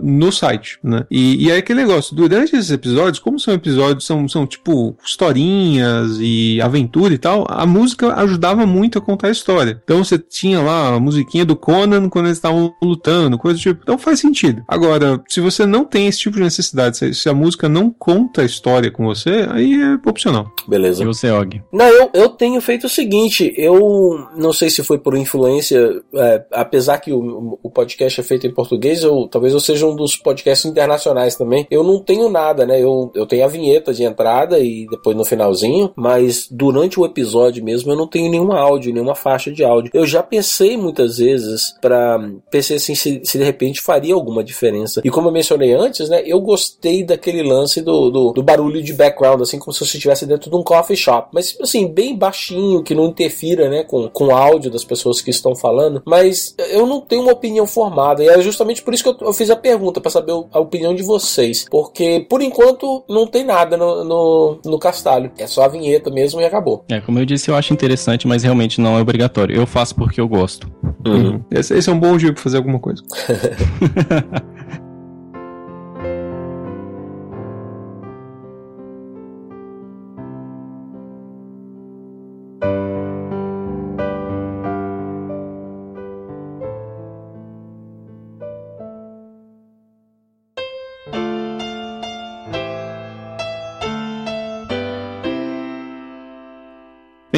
no site, né? E, e aí aquele negócio, durante esses episódios, como são episódios, são, são tipo historinhas e aventura e tal, a música ajudava muito a contar a história. Então você tinha lá a musiquinha do Conan quando eles estavam lutando, coisa do tipo. Então faz sentido. Agora, se você não tem esse tipo de necessidade, se, se a música não conta a história com você, aí é opcional. Beleza. E você, Og? Não, eu, eu tenho feito o seguinte, eu não sei se foi por influência, é, apesar que o, o podcast é feito em português, eu, talvez eu seja um dos podcasts internacionais também. Eu não tenho nada, né? Eu, eu tenho a vinheta de entrada e depois no finalzinho, mas durante o episódio mesmo eu não tenho nenhum áudio, nenhuma faixa de áudio. Eu já pensei muitas vezes para pensei assim se, se de repente faria alguma diferença. E como eu mencionei antes, né? Eu gostei daquele lance do, do, do barulho de background, assim como se você estivesse dentro de um coffee shop, mas assim bem baixinho, que não interfira, né? Com, com o áudio das pessoas que estão falando. Mas eu não tenho uma opinião formada e é justamente por isso que eu, eu fiz a pergunta para saber a opinião de vocês, porque por enquanto não tem nada no, no, no castalho, é só a vinheta mesmo e acabou. É, como eu disse, eu acho interessante, mas realmente não é obrigatório. Eu faço porque eu gosto. Uhum. Esse, esse, é um bom dia para fazer alguma coisa.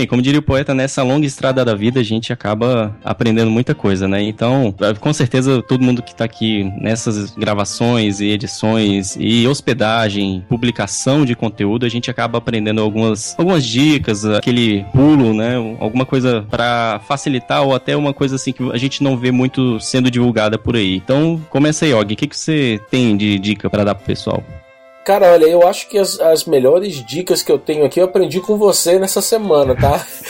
como diria o poeta, nessa longa estrada da vida a gente acaba aprendendo muita coisa, né? Então, com certeza todo mundo que tá aqui nessas gravações e edições e hospedagem, publicação de conteúdo, a gente acaba aprendendo algumas, algumas dicas, aquele pulo, né? Alguma coisa para facilitar ou até uma coisa assim que a gente não vê muito sendo divulgada por aí. Então, começa aí, Og. O que, que você tem de dica para dar pro pessoal? Cara, olha, eu acho que as, as melhores dicas que eu tenho aqui eu aprendi com você nessa semana, tá?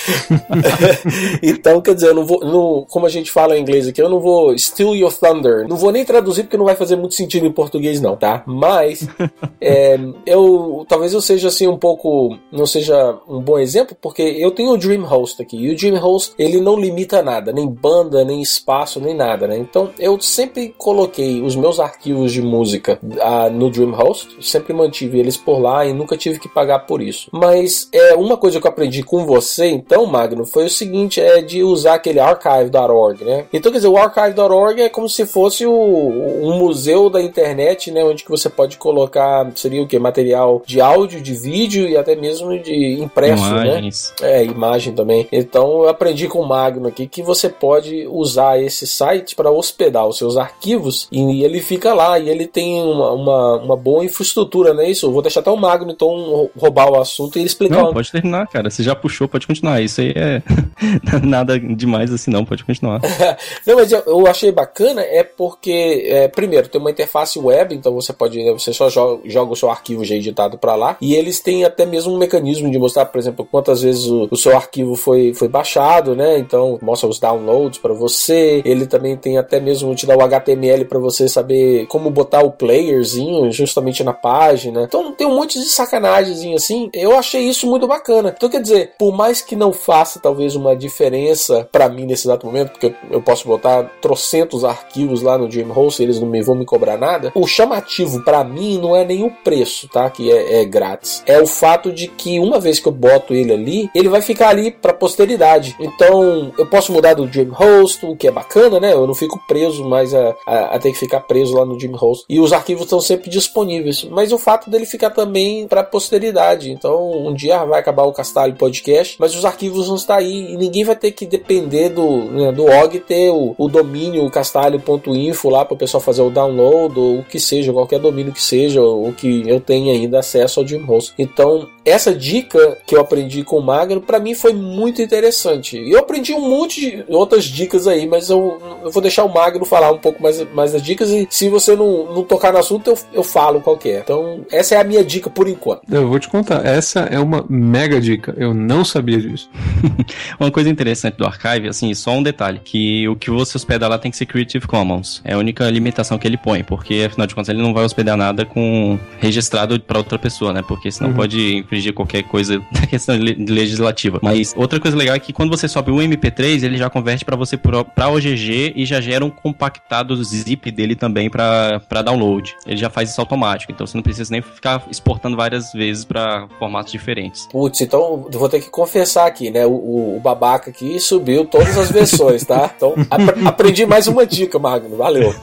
então, quer dizer, eu não vou. Não, como a gente fala em inglês aqui, eu não vou steal your thunder. Não vou nem traduzir porque não vai fazer muito sentido em português, não, tá? Mas é, eu talvez eu seja assim um pouco. não seja um bom exemplo, porque eu tenho o Dreamhost aqui. E o Dreamhost ele não limita nada, nem banda, nem espaço, nem nada, né? Então eu sempre coloquei os meus arquivos de música ah, no Dreamhost, sempre sempre mantive eles por lá e nunca tive que pagar por isso. Mas é uma coisa que eu aprendi com você, então, Magno, foi o seguinte: é de usar aquele archive.org, né? Então, quer dizer, o archive.org é como se fosse o, um museu da internet, né? Onde que você pode colocar, seria o que? Material de áudio, de vídeo e até mesmo de impresso, né? Imagens. né? É, imagem também. Então, eu aprendi com o Magno aqui que você pode usar esse site para hospedar os seus arquivos e ele fica lá e ele tem uma, uma, uma boa infraestrutura cultura, não é isso? Eu vou deixar até o Magno então roubar o assunto e explicar. Não, pode terminar, cara. Você já puxou, pode continuar. Isso aí é nada demais assim, não. Pode continuar. não, mas eu, eu, achei bacana é porque, é, primeiro, tem uma interface web, então você pode, né, você só joga, joga, o seu arquivo já editado para lá. E eles têm até mesmo um mecanismo de mostrar, por exemplo, quantas vezes o, o seu arquivo foi, foi baixado, né? Então mostra os downloads para você. Ele também tem até mesmo te dá o HTML para você saber como botar o playerzinho justamente na página página. Então tem um monte de sacanagem assim. Eu achei isso muito bacana. Então quer dizer, por mais que não faça talvez uma diferença para mim nesse exato momento, porque eu posso botar trocentos arquivos lá no Dreamhost e eles não me, vão me cobrar nada, o chamativo para mim não é nem o preço, tá? Que é, é grátis. É o fato de que uma vez que eu boto ele ali, ele vai ficar ali para posteridade. Então eu posso mudar do Dreamhost, o que é bacana, né? Eu não fico preso mais a, a, a ter que ficar preso lá no Dreamhost. E os arquivos estão sempre disponíveis. Mas o o fato dele ficar também para posteridade. Então, um dia vai acabar o Castalho Podcast, mas os arquivos vão estar aí e ninguém vai ter que depender do, né, do OG ter o, o domínio castalho.info lá para o pessoal fazer o download ou o que seja, qualquer domínio que seja, o que eu tenha ainda acesso ao Dreamhost. Então, essa dica que eu aprendi com o Magno, para mim foi muito interessante. E eu aprendi um monte de outras dicas aí, mas eu, eu, vou deixar o Magno falar um pouco mais, mais das dicas e se você não, não tocar no assunto, eu, eu falo qual é. Então, então, essa é a minha dica por enquanto. Eu vou te contar, essa é uma mega dica. Eu não sabia disso. uma coisa interessante do Archive, assim, só um detalhe, que o que você hospeda lá tem que ser Creative Commons. É a única limitação que ele põe, porque afinal de contas ele não vai hospedar nada com registrado para outra pessoa, né? Porque senão uhum. pode infringir qualquer coisa da questão legislativa. Mas outra coisa legal é que quando você sobe o MP3, ele já converte para você para OGG e já gera um compactado zip dele também para download. Ele já faz isso automático, então você não precisa nem ficar exportando várias vezes para formatos diferentes. Putz, então vou ter que confessar aqui, né? O, o babaca aqui subiu todas as versões, tá? Então ap aprendi mais uma dica, Magno. Valeu.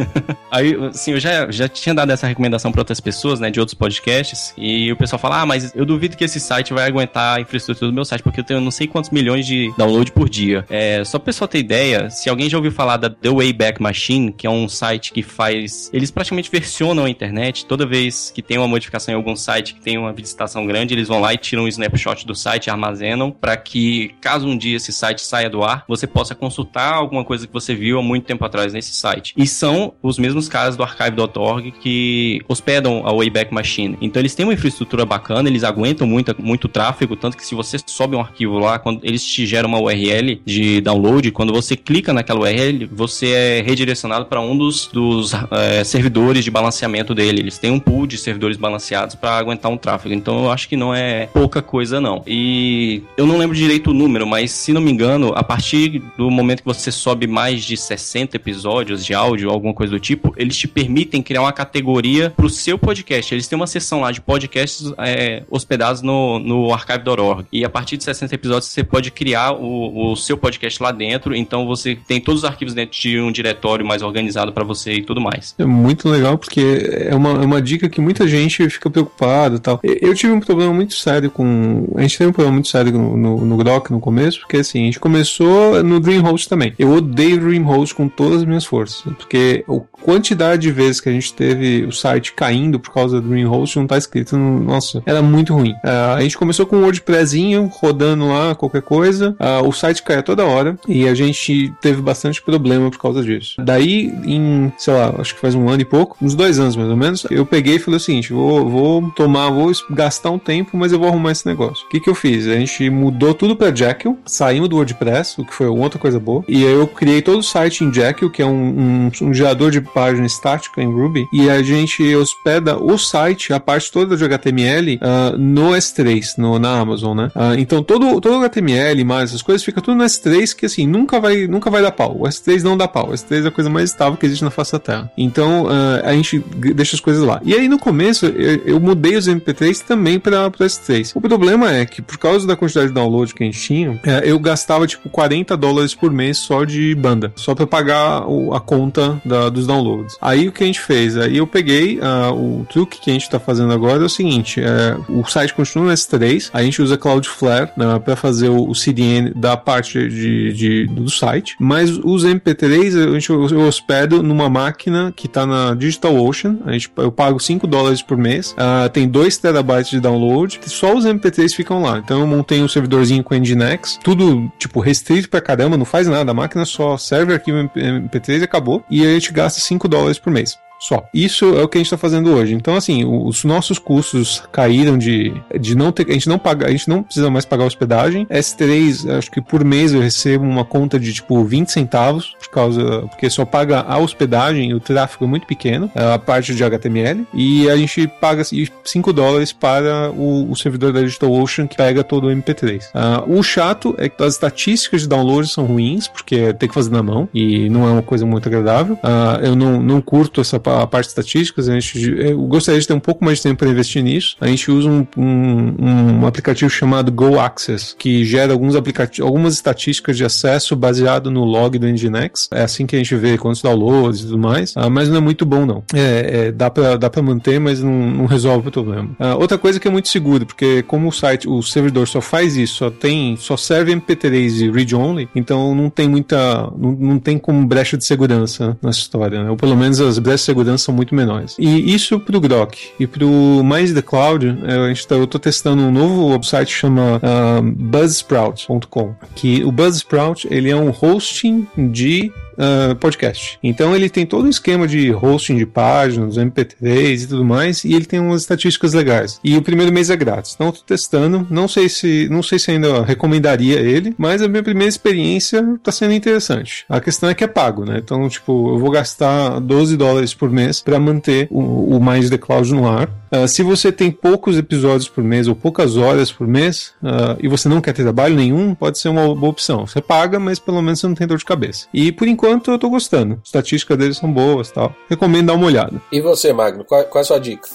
Aí, assim, eu já, já tinha dado essa recomendação para outras pessoas, né, de outros podcasts, e o pessoal fala: ah, mas eu duvido que esse site vai aguentar a infraestrutura do meu site, porque eu tenho não sei quantos milhões de download por dia. É, só pra pessoal ter ideia, se alguém já ouviu falar da The Wayback Machine, que é um site que faz. Eles praticamente versionam a internet toda vez que tem uma uma modificação em algum site que tem uma visitação grande, eles vão lá e tiram um snapshot do site, armazenam, para que, caso um dia esse site saia do ar, você possa consultar alguma coisa que você viu há muito tempo atrás nesse site. E são os mesmos casos do archive.org que hospedam a Wayback Machine. Então eles têm uma infraestrutura bacana, eles aguentam muito, muito tráfego, tanto que se você sobe um arquivo lá, quando eles te geram uma URL de download, quando você clica naquela URL, você é redirecionado para um dos, dos é, servidores de balanceamento dele. Eles têm um pool de servidores servidores balanceados para aguentar um tráfego. Então eu acho que não é pouca coisa, não. E eu não lembro direito o número, mas se não me engano, a partir do momento que você sobe mais de 60 episódios de áudio, alguma coisa do tipo, eles te permitem criar uma categoria pro seu podcast. Eles têm uma seção lá de podcasts é, hospedados no, no archive.org. E a partir de 60 episódios você pode criar o, o seu podcast lá dentro. Então você tem todos os arquivos dentro de um diretório mais organizado para você e tudo mais. É muito legal porque é uma, é uma dica que muita gente gente fica preocupado e tal. Eu tive um problema muito sério com. A gente teve um problema muito sério no, no, no Grok no começo, porque assim, a gente começou no DreamHost também. Eu odeio DreamHost com todas as minhas forças, porque a quantidade de vezes que a gente teve o site caindo por causa do DreamHost não tá escrito. No, nossa, era muito ruim. Uh, a gente começou com um WordPressinho rodando lá qualquer coisa, uh, o site caía toda hora e a gente teve bastante problema por causa disso. Daí, em, sei lá, acho que faz um ano e pouco, uns dois anos mais ou menos, eu peguei e falei o seguinte: vou, vou tomar, vou gastar um tempo, mas eu vou arrumar esse negócio. O que, que eu fiz? A gente mudou tudo para Jekyll, saímos do WordPress, o que foi outra coisa boa, e aí eu criei todo o site em Jekyll, que é um, um, um gerador de página estática em Ruby, e a gente hospeda o site, a parte toda de HTML, uh, ah, no S3, no, na Amazon, né? Uh, então todo, todo HTML, mais essas coisas, fica tudo no S3, que assim, nunca vai, nunca vai dar pau. O S3 não dá pau. O S3 é a coisa mais estável que existe na face da Terra. Então uh, a gente deixa as coisas lá. E aí no começo eu, eu mudei os MP3 também para o S3. O problema é que por causa da quantidade de download que a gente tinha, é, eu gastava tipo 40 dólares por mês só de banda, só para pagar o, a conta da, dos downloads. Aí o que a gente fez? Aí eu peguei uh, o truque que a gente está fazendo agora é o seguinte: é, o site continua no S3, a gente usa Cloudflare né, para fazer o, o, CDN da parte de, de, do site, mas os MP3 a gente, eu hospedo numa máquina que está na DigitalOcean, a gente, eu pago 5 dólares por mês, uh, tem 2 terabytes de download, só os MP3 ficam lá. Então eu montei um servidorzinho com Nginx, tudo tipo restrito pra caramba, não faz nada, a máquina só serve arquivo MP3 e acabou, e a gente gasta 5 dólares por mês só. Isso é o que a gente está fazendo hoje. Então, assim, os nossos custos caíram de, de não ter. A gente não paga, a gente não precisa mais pagar hospedagem. S3, acho que por mês eu recebo uma conta de tipo 20 centavos, por causa. Porque só paga a hospedagem e o tráfego é muito pequeno, é a parte de HTML. E a gente paga 5 dólares para o, o servidor da DigitalOcean que pega todo o MP3. Uh, ah, o chato é que as estatísticas de download são ruins, porque tem que fazer na mão e não é uma coisa muito agradável. Uh, eu não, não curto essa a parte de estatísticas, a gente, eu gostaria de ter um pouco mais de tempo para investir nisso. A gente usa um, um, um aplicativo chamado Go Access, que gera alguns aplicativos, algumas estatísticas de acesso baseado no log do Nginx. É assim que a gente vê quantos downloads e tudo mais, ah, mas não é muito bom não. É, é dá para dá manter, mas não, não resolve o problema. Ah, outra coisa que é muito seguro, porque como o site, o servidor só faz isso, só tem, só serve MP3 e read only, então não tem muita, não, não tem como brecha de segurança nessa história, né? ou pelo menos as brechas segurança são muito menores. E isso pro Grok e pro Mais the Cloud, é, a gente tá, eu tô testando um novo website chama uh, buzzsprout.com, que o Buzzsprout ele é um hosting de uh, podcast. Então ele tem todo um esquema de hosting de páginas, MP3 e tudo mais, e ele tem umas estatísticas legais. E o primeiro mês é grátis. Então eu tô testando, não sei se não sei se ainda recomendaria ele, mas a minha primeira experiência tá sendo interessante. A questão é que é pago, né? Então, tipo, eu vou gastar 12 dólares por mês para manter o, o Mais The Cloud no ar. Uh, se você tem poucos episódios por mês ou poucas horas por mês uh, e você não quer ter trabalho nenhum, pode ser uma boa opção. Você paga, mas pelo menos você não tem dor de cabeça. E por enquanto eu tô gostando. As estatísticas deles são boas tal. Recomendo dar uma olhada. E você, Magno, qual, qual é a sua dica?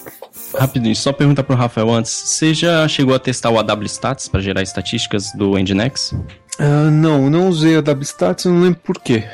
Rapidinho, só perguntar pro Rafael antes. Você já chegou a testar o AW Stats para gerar estatísticas do Nginx? Uh, não, não usei a AW Stats, eu não lembro por quê.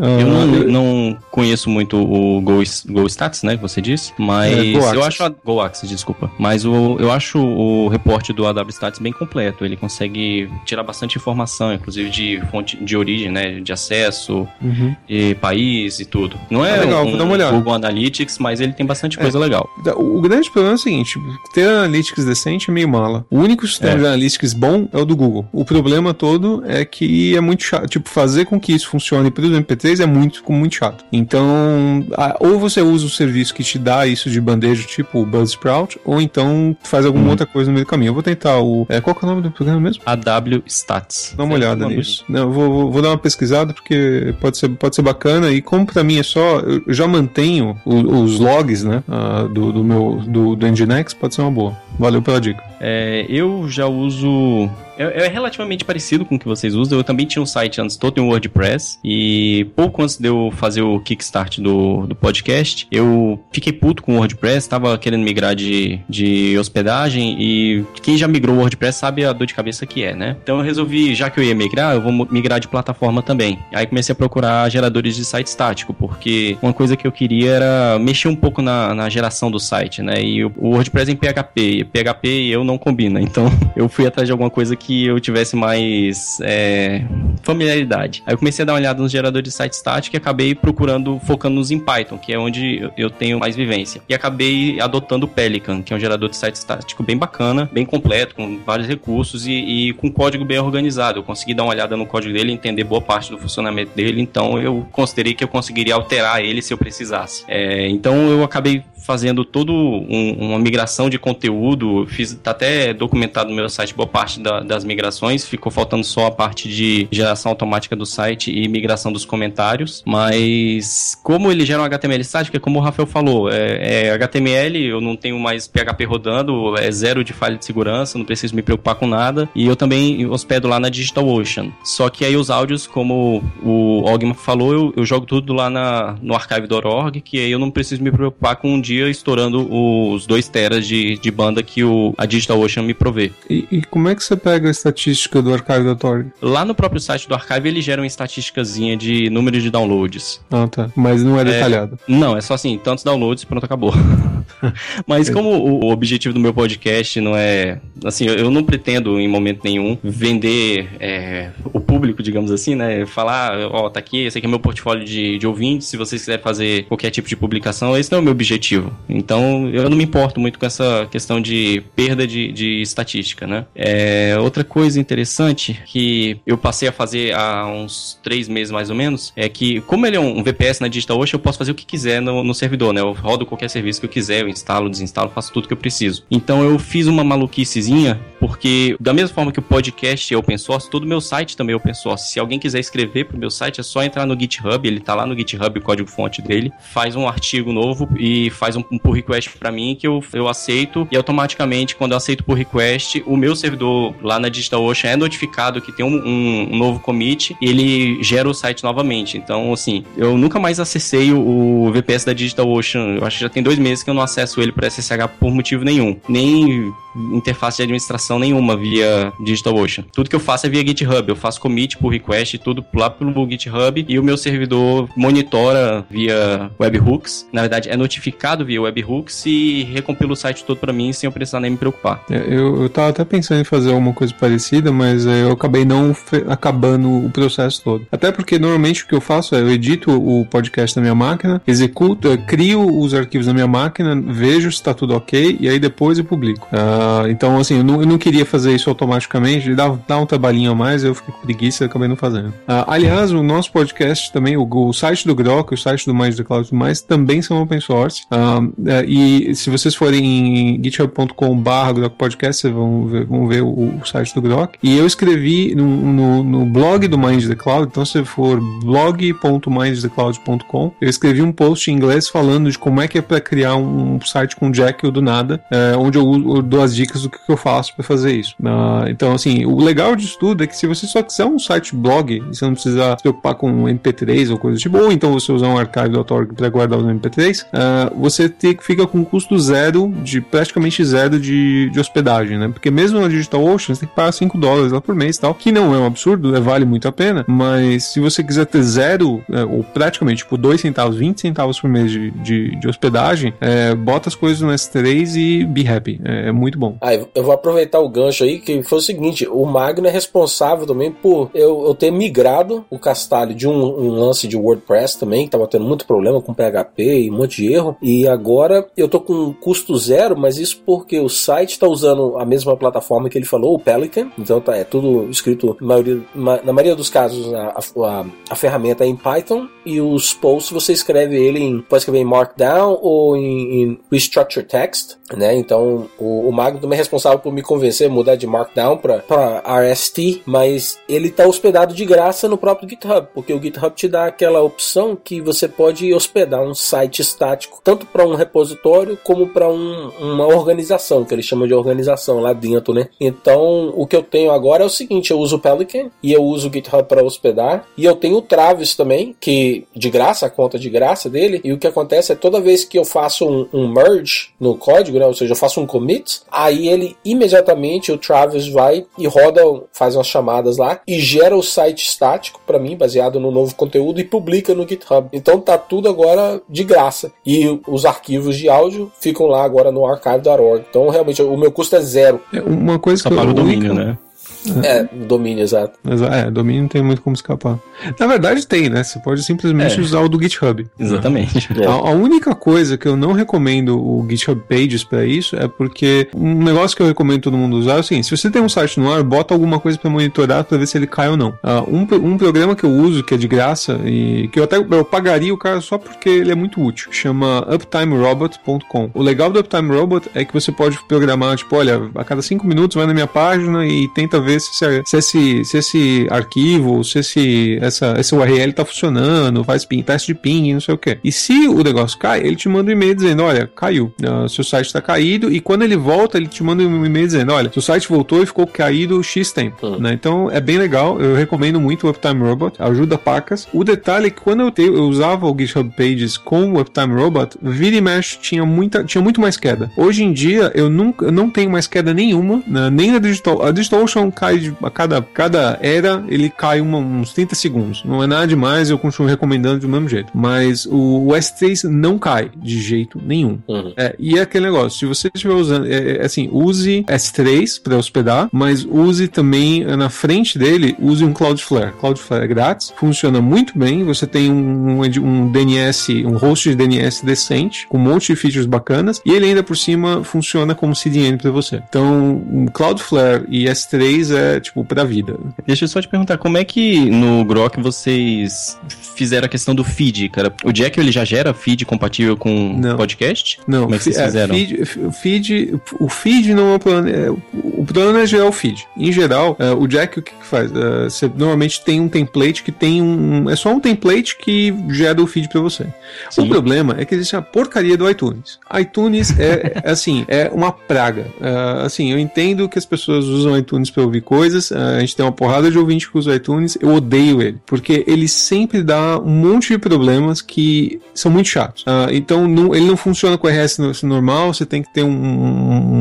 Eu não, não conheço muito o Go, Go Stats, né, que você disse, mas é, eu acho a Go Access, desculpa. Mas o, eu acho o reporte do AW Stats bem completo. Ele consegue tirar bastante informação, inclusive de fonte de origem, né, de acesso, uhum. e país e tudo. Não é, é legal, um, vou dar uma olhada. Google Analytics, mas ele tem bastante coisa é, legal. O grande problema é o seguinte, ter Analytics decente é meio mala. O único sistema é. de Analytics bom é o do Google. O problema todo é que é muito chato, tipo, fazer com que isso funcione para o MP3 é muito, muito chato. Então, ou você usa o serviço que te dá isso de bandeja, tipo o Buzzsprout, ou então faz alguma uhum. outra coisa no meio do caminho. Eu vou tentar o. É, qual é o nome do programa mesmo? AW Stats. Dá uma olhada nisso. Não, vou, vou, vou, dar uma pesquisada porque pode ser, pode ser bacana. E como pra mim é só. Eu já mantenho os, os logs, né? Uh, do, do meu do, do Nginx, pode ser uma boa. Valeu pela dica. É, eu já uso é, é, relativamente parecido com o que vocês usam. Eu também tinha um site antes todo em WordPress e pouco antes de eu fazer o kickstart do, do podcast, eu fiquei puto com o WordPress, tava querendo migrar de, de hospedagem e quem já migrou o WordPress sabe a dor de cabeça que é, né? Então eu resolvi, já que eu ia migrar, eu vou migrar de plataforma também. Aí comecei a procurar geradores de site estático, porque uma coisa que eu queria era mexer um pouco na, na geração do site, né? E o, WordPress em PHP, PHP e eu não combina. Então eu fui atrás de alguma coisa que eu tivesse mais é, familiaridade. Aí eu comecei a dar uma olhada nos geradores de site estático e acabei procurando, focando-nos em Python, que é onde eu tenho mais vivência. E acabei adotando o Pelican, que é um gerador de site estático bem bacana, bem completo, com vários recursos e, e com código bem organizado. Eu consegui dar uma olhada no código dele, entender boa parte do funcionamento dele, então eu considerei que eu conseguiria alterar ele se eu precisasse. É, então eu acabei fazendo todo um, uma migração de conteúdo, fiz tá até documentado no meu site boa parte da, das migrações, ficou faltando só a parte de geração automática do site e migração dos comentários, mas como ele gera um HTML estático, é como o Rafael falou, é, é HTML, eu não tenho mais PHP rodando, é zero de falha de segurança, não preciso me preocupar com nada, e eu também hospedo lá na DigitalOcean. Só que aí os áudios, como o Ogman falou, eu, eu jogo tudo lá na, no archive.org, que aí eu não preciso me preocupar com um dia estourando os 2 teras de, de banda que o, a DigitalOcean me provê. E, e, como é que você pega a estatística do archive.org? Lá no próprio site do Archive ele gera uma estatísticazinha de número de downloads. Ah, tá. Mas não é, é detalhado. Não, é só assim, tantos downloads, pronto, acabou. Mas como o, o, objetivo do meu podcast não é. Assim, eu, eu não pretendo em momento nenhum vender é, o público, digamos assim, né? Falar, ó, oh, tá aqui, esse aqui é meu portfólio de, de ouvintes, se vocês quiserem fazer qualquer tipo de publicação, esse não é o meu objetivo. Então, eu não me importo muito com essa questão de perda de, de estatística, né? É, outra coisa interessante que eu passei a fazer há uns três meses mais ou menos é que, como ele é um VPS na DigitalOcean, eu posso fazer o que quiser no, no servidor, né? Eu rodo qualquer serviço que eu quiser, eu instalo, desinstalo, faço tudo que eu preciso. Então, eu fiz uma maluquicezinha, porque da mesma forma que o podcast é open source, todo o meu site também é open source. Se alguém quiser escrever pro meu site, é só entrar no GitHub, ele tá lá no GitHub, o código-fonte dele, faz um artigo novo e faz um, um pull request para mim que eu, eu aceito e automaticamente quando eu aceito pull request, o meu servidor lá na DigitalOcean é notificado que tem um, um, um novo commit e ele gera o site novamente. Então, assim, eu nunca mais acessei o, VPS da DigitalOcean. Eu acho que já tem dois meses que eu não acesso ele para SSH por motivo nenhum. Nem interface de administração nenhuma via DigitalOcean. Tudo que eu faço é via GitHub. Eu faço commit, pull request, tudo lá pelo GitHub e o meu servidor monitora via webhooks. Na verdade, é notificado via webhooks e recompila o site todo para mim sem eu precisar nem me preocupar. É, eu, eu tava até pensando em fazer alguma coisa parecida, mas eu acabei não acabando o processo todo. Até porque normalmente o que eu faço é eu edito o podcast na minha máquina, executo, crio os arquivos na minha máquina, vejo se está tudo ok e aí depois eu publico. Uh, então, assim, eu não, eu não, queria fazer isso automaticamente, dá, dá um trabalhinho a mais, eu fiquei com preguiça e acabei não fazendo. Uh, aliás, o nosso podcast também, o, o site do Grok, o site do Mais the Cloud e mais também são open source. Uh, e se vocês forem em github.com.br Grok Podcast, vocês vão ver, vão ver o, o, site do Grok. E eu escrevi no, no, no blog do Mind the Cloud, então se for blog.mindthecloud.com, eu escrevi um post em inglês falando de como é que é para criar um site com Jekyll do nada, é, onde eu, eu, dou as dicas do que eu faço para fazer isso. Uh, então, assim, o legal disso tudo é que se você só quiser um site blog, você não precisa se preocupar com MP3 ou coisa do tipo, ou então você usar um archive.org para guardar os MP3, uh, ah, você te, fica com custo zero, de praticamente zero de, de hospedagem, né? Porque mesmo na DigitalOcean você tem que pagar 5 dólares lá por mês e tal, que não é um absurdo, é, vale muito a pena, mas se você quiser ter zero, é, ou praticamente tipo 2 centavos, 20 centavos por mês de, de, de hospedagem, é, bota as coisas no S3 e be happy. É, é muito bom. Ah, eu vou aproveitar o gancho aí, que foi o seguinte: o Magno é responsável também por eu, eu ter migrado o Castalho de um, um, lance de WordPress também, que tava tendo muito problema com PHP e um monte de erro. E agora eu tô com custo zero, mas isso porque o site tá usando a mesma plataforma que ele falou, o Pelican. Então tá, é tudo escrito, na maioria, na maioria dos casos, a, a, a ferramenta é em Python e os posts você escreve ele em, pode escrever em Markdown ou em, em Restructure Text, né? Então o, o Magno também é responsável por me convencer a mudar de Markdown para RST, mas ele está hospedado de graça no próprio GitHub, porque o GitHub te dá aquela opção que você pode hospedar um site estático, tanto para um repositório como para um, uma organização, que eles chamam de organização lá dentro, né? Então, o que eu tenho agora é o seguinte, eu uso o Pelican e eu uso o GitHub para hospedar, e eu tenho o Travis também, que de graça, a conta de graça dele, e o que acontece é toda vez que eu faço um, um merge no código, né? Ou seja, eu faço um commit, aí ele imediatamente, o Travis vai e roda, faz umas chamadas lá e gera o site estático para mim, baseado no novo conteúdo, e publica no GitHub. Então tá tudo agora de graça. E os arquivos de áudio ficam lá agora no archive.org. Então realmente o meu custo é zero. É uma coisa Só que para eu- o domínio, né? É, domínio, exato. Mas, é, domínio não tem muito como escapar. Na verdade tem, né? Você pode simplesmente É. usar o do GitHub. Exatamente. É. A, a única coisa que eu não recomendo o GitHub Pages pra isso é porque um negócio que eu recomendo todo mundo usar é o seguinte: se você tem um site no ar, bota alguma coisa pra monitorar pra ver se ele cai ou não. Ah, um, um programa que eu uso que é de graça e que eu até eu pagaria o cara só porque ele é muito útil, chama uptimerobot.com. O legal do Uptime Robot é que você pode programar, tipo, olha, a cada cinco minutos vai na minha página e tenta ver se, esse- se esse, se esse arquivo, se esse, essa, URL tá funcionando, faz ping, teste de ping, não sei o que. E se o negócio cai, ele te manda um e-mail dizendo, olha, caiu, ah, seu site está caído, e quando ele volta, ele te manda um e-mail dizendo, olha, seu site voltou e ficou caído X tempo, Hum. né? Então é bem legal, eu recomendo muito o Uptime Robot, ajuda pacas. O detalhe é que quando eu, te, eu usava o GitHub Pages com o Uptime Robot, vira e mexe tinha, muita, tinha muito mais queda. Hoje em dia eu nunca eu não tenho mais queda nenhuma, né? nem na Digital. A DigitalOcean cai de, a cada, cada era, ele cai uma- uns 30 segundos. Não é nada demais, eu continuo recomendando do mesmo jeito. Mas o, o S3 não cai de jeito nenhum. Uhum. É, e é aquele negócio, se você estiver usando, é, é, assim, use S3 para hospedar, mas use também é, na frente dele, use um Cloudflare. Cloudflare é grátis, funciona muito bem, você tem um, um, um DNS, um host de DNS decente, com um monte de features bacanas, e ele ainda por cima funciona como CDN para você. Então, um Cloudflare e S3 é, tipo, pra vida. Deixa eu só te perguntar, como é que no Grok vocês fizeram a questão do feed, cara? O Jack ele já gera feed compatível com Não. podcast? Não, Como é que vocês fizeram? feed, o feed, o feed não é o problema. é, o problema é gerar o feed. Em geral, é, o Jack o que, que faz? É, você normalmente tem um template que tem um. É só um template que gera o feed pra você. Sim. O problema é que existe a porcaria do iTunes. iTunes é, é, assim, é uma praga. É, assim, eu entendo que as pessoas usam iTunes pra ouvir coisas. é, a gente tem uma porrada de ouvinte que usa iTunes. Eu odeio ele. Porque ele sempre dá um monte de problemas que são muito chatos. Ah, então, ele não funciona com RS no- normal. Você tem que ter um,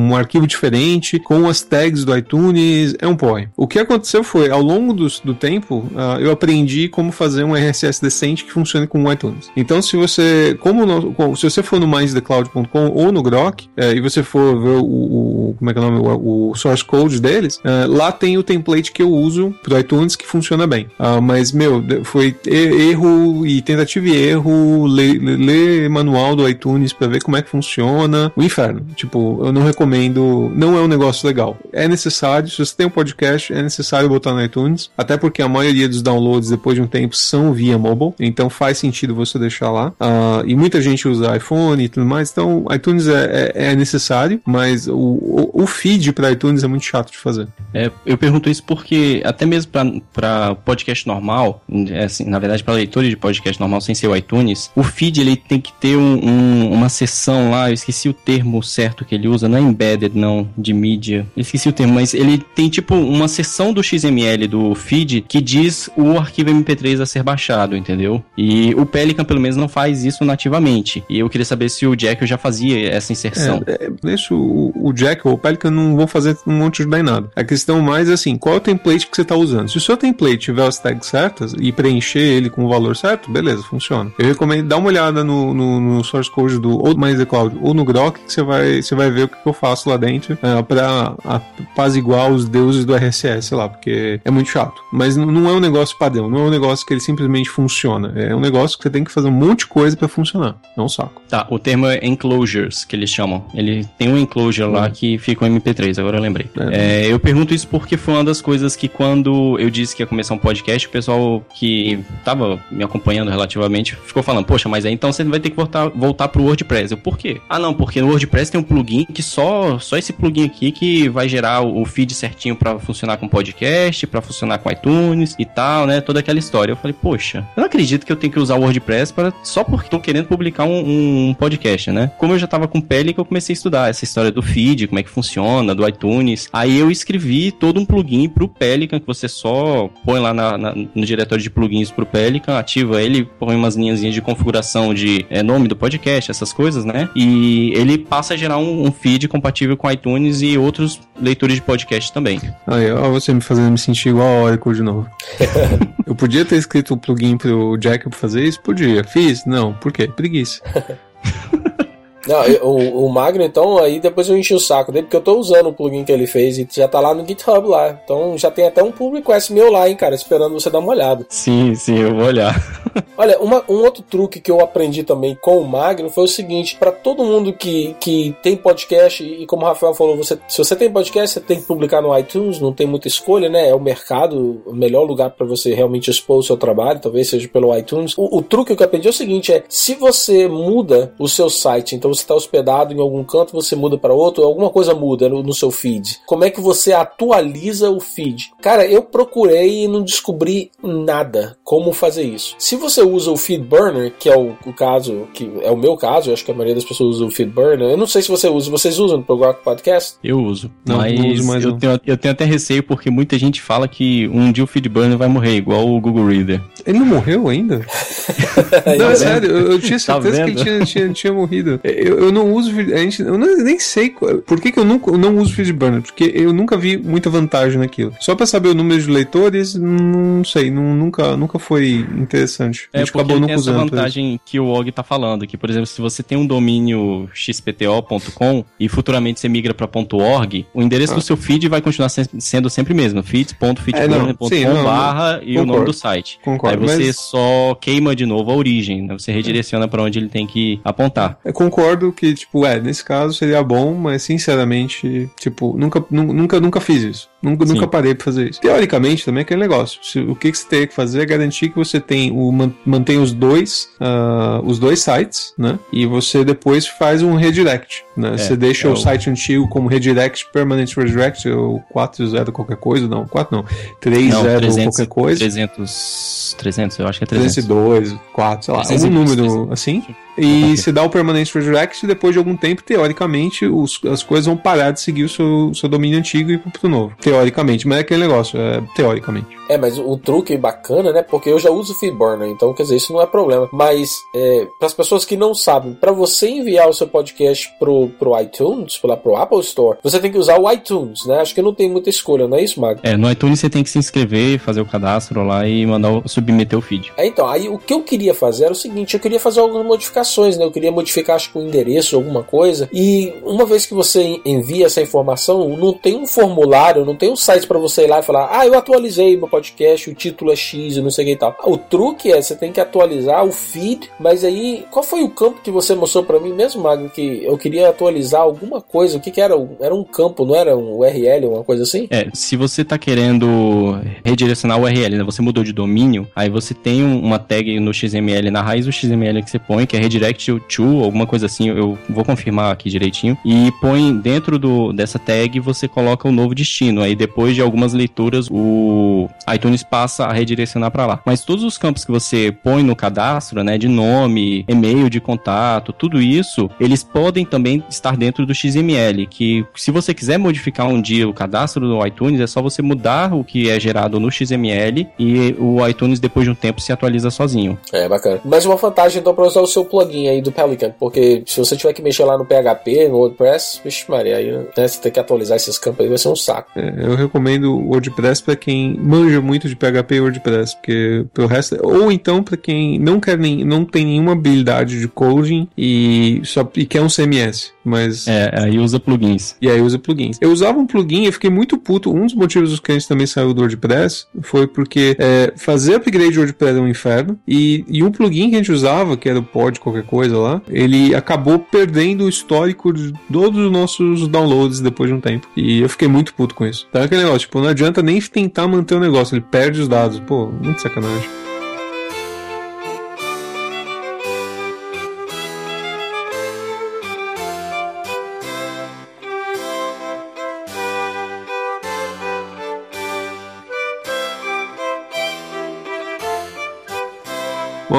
um- arquivo diferente com as tags do iTunes. É um porre. O que aconteceu foi, ao longo do, do tempo, ah, eu aprendi como fazer um RSS decente que funcione com o iTunes. Então, se você, como no- com- se você for no mindsthecloud.com ou no Grok eh, e você for ver o, o- como é que é o nome, o, o source code deles, eh, tem o template que eu uso pro iTunes que funciona bem. Ah, mas meu, foi erro e tentativa e erro, ler manual do iTunes pra ver como é que funciona, o inferno. Tipo, eu não recomendo, não é um negócio legal. É necessário, se você tem um podcast, é necessário botar no iTunes, até porque a maioria dos downloads depois de um tempo são via mobile, então faz sentido você deixar lá. Ah, e muita gente usa iPhone e tudo mais, então iTunes é, é, é necessário, mas o, o, o feed para iTunes é muito chato de fazer. É, eu pergunto isso porque até mesmo para podcast normal, é assim, na verdade para leitores de podcast normal sem ser o iTunes, o feed ele tem que ter um- um- uma seção lá, eu esqueci o termo certo que ele usa, não é embedded não, de mídia, eu esqueci o termo, mas ele tem tipo uma seção do XML do feed que diz o arquivo MP3 a ser baixado, entendeu? E o Pelican pelo menos não faz isso nativamente. E eu queria saber se o Jack já fazia essa inserção. É, é, isso, o, o Jack ou o Pelican não vão fazer, não vão te ajudar em nada. A questão mais é assim, qual é o template que você está usando? Se o seu template tiver as tags certas e preencher ele com o valor certo, beleza, funciona. Eu recomendo dar uma olhada no, no, no source code do ou do the Cloud ou no Grok, que você vai, você vai ver o que, eu faço lá dentro uh, para apaziguar os deuses do RSS, lá, porque é muito chato. Mas não é um negócio padrão, não é um negócio que ele simplesmente funciona. É um negócio que você tem que fazer um monte de coisa para funcionar. É um saco. Tá, o termo é enclosures, que eles chamam. Ele tem um enclosure hum. lá que fica um MP3, agora eu lembrei. É. É, eu pergunto isso porque foi uma das coisas que quando eu disse que ia começar um podcast, o pessoal que tava me acompanhando relativamente ficou falando, poxa, mas aí então você vai ter que voltar, voltar pro WordPress. Eu, por quê? Ah, não, porque no WordPress tem um plugin que só, só esse plugin aqui que vai gerar o, feed certinho para funcionar com podcast, para funcionar com iTunes e tal, né? Toda aquela história. Eu falei, poxa, eu não acredito que eu tenho que usar o WordPress para só porque tô querendo publicar um, um, podcast, né? Como eu já tava com pele que eu comecei a estudar essa história do feed, como é que funciona, do iTunes. Aí eu escrevi todo um plugin pro Pelican que você só põe lá na, na, no diretório de plugins pro Pelican, ativa ele, põe umas linhas de configuração de é, nome do podcast, essas coisas, né? E ele passa a gerar um, um feed compatível com iTunes e outros leitores de podcast também. Aí, ó, você me fazendo me sentir igual a Oracle de novo. eu podia ter escrito o um plugin pro Jack pra fazer isso? Podia. Fiz? Não. Por quê? Preguiça. Não, eu, o, o Magno, então, aí depois eu enchi o saco dele, porque eu tô usando o plugin que ele fez e já tá lá no GitHub lá. Então já tem até um pull request meu lá, hein, cara, esperando você dar uma olhada. Sim, sim, eu vou olhar. Olha, uma, um outro truque que eu aprendi também com o Magno foi o seguinte: para todo mundo que, que tem podcast, e como o Rafael falou, você, se você tem podcast, você tem que publicar no iTunes, não tem muita escolha, né? É o mercado, o melhor lugar para você realmente expor o seu trabalho, talvez seja pelo iTunes. O, o truque que eu aprendi é o seguinte: é se você muda o seu site, então você está hospedado em algum canto, você muda para outro, alguma coisa muda no, no, seu feed. Como é que você atualiza o feed? Cara, eu procurei e não descobri nada como fazer isso. Se você usa o FeedBurner, que é o, o caso, que é o meu caso, eu acho que a maioria das pessoas usa o FeedBurner. Eu não sei se você usa, vocês usam no Grok Podcast? Eu uso. Não, mas não uso mais eu, Tenho, eu tenho até receio porque muita gente fala que um dia o FeedBurner vai morrer, igual o Google Reader. Ele não morreu ainda? não, é sério, eu, eu tinha tá certeza tá que ele tinha, tinha, tinha morrido. Eu, eu não uso. A gente, eu não, nem sei por que, que eu, nunca, eu não uso FeedBurner, porque eu nunca vi muita vantagem naquilo. Só para saber o número de leitores, não sei, não, nunca, nunca foi interessante. A gente é porque acabou tem essa vantagem que o Og tá falando, que por exemplo, se você tem um domínio xpto.com e futuramente você migra para .org, o endereço ah. do seu feed vai continuar sendo sempre mesmo, feeds.feedburner.com é, barra e concordo, o nome do site. Concordo, Aí você mas... só queima de novo a origem, né? você redireciona para onde ele tem que apontar. Eu concordo que, tipo, é, nesse caso seria bom, mas sinceramente, tipo, nunca, nunca, nunca fiz isso. Nunca, nunca parei pra fazer isso. Teoricamente, também é aquele negócio. Se, o que, que você tem que fazer é garantir que você tem o, mantém os dois, uh, os dois sites, né? E você depois faz um redirect, né? É, você deixa é o, o site antigo como redirect, permanent redirect, ou 4.0 qualquer coisa, não, 4 não, 3.0 qualquer coisa. 300, 300, eu acho que é 300. 302, 4, sei lá, algum número 300. assim. E se dá o permanent redirect, depois de algum tempo, teoricamente, os, as coisas vão parar de seguir o seu, seu domínio antigo e ir pro novo. Teoricamente, mas é aquele negócio, é teoricamente. É, mas o truque bacana, né? Porque eu já uso Feedburner, então quer dizer, isso não é problema. Mas é, para as pessoas que não sabem, para você enviar o seu podcast pro, pro iTunes, pro, pro Apple Store, você tem que usar o iTunes, né? Acho que não tem muita escolha, não é isso, Mag? É, no iTunes você tem que se inscrever, fazer o cadastro lá e mandar submeter o feed. É, então, aí o que eu queria fazer era o seguinte, eu queria fazer algumas modificações modificações, né? Eu queria modificar, acho que o endereço, alguma coisa. E uma vez que você envia essa informação, não tem um formulário, não tem um site para você ir lá e falar: Ah, eu atualizei meu podcast, o título é X e não sei o que e tal. O truque é você tem que atualizar o feed, mas aí qual foi o campo que você mostrou para mim mesmo, Magno? Que eu queria atualizar alguma coisa. O que, que era? Era um campo, não era um URL, uma coisa assim? É, se você tá querendo redirecionar o URL, né? Você mudou de domínio, aí você tem uma tag no XML na raiz do XML que você põe, que é redirect to, alguma coisa assim, eu vou confirmar aqui direitinho, e põe dentro do, dessa tag, você coloca o novo destino, aí depois de algumas leituras, o iTunes passa a redirecionar para lá. Mas todos os campos que você põe no cadastro, né, de nome, e-mail de contato, tudo isso, eles podem também estar dentro do XML, que se você quiser modificar um dia o cadastro do iTunes, é só você mudar o que é gerado no XML e o iTunes depois de um tempo se atualiza sozinho. É, bacana. Mas uma vantagem então para usar o seu plugin plugin aí do Pelican, porque se você tiver que mexer lá no PHP, no WordPress, vixe Maria, aí né, você tem que atualizar esses campos aí, vai ser um saco. É, eu recomendo o WordPress para quem manja muito de PHP e WordPress, porque pelo resto, ou então para quem não quer nem, não tem nenhuma habilidade de coding e só e quer um CMS, mas É, aí usa plugins. e aí usa plugins. Eu usava um plugin e fiquei muito puto. Um dos motivos dos clientes também saiu do WordPress foi porque é, fazer upgrade de WordPress é um inferno. E, e um plugin que a gente usava, que era o pod qualquer coisa lá, ele acabou perdendo o histórico de todos os nossos downloads depois de um tempo. E eu fiquei muito puto com isso. Tá aquele negócio, tipo, não adianta nem tentar manter o negócio, ele perde os dados. Pô, muito sacanagem.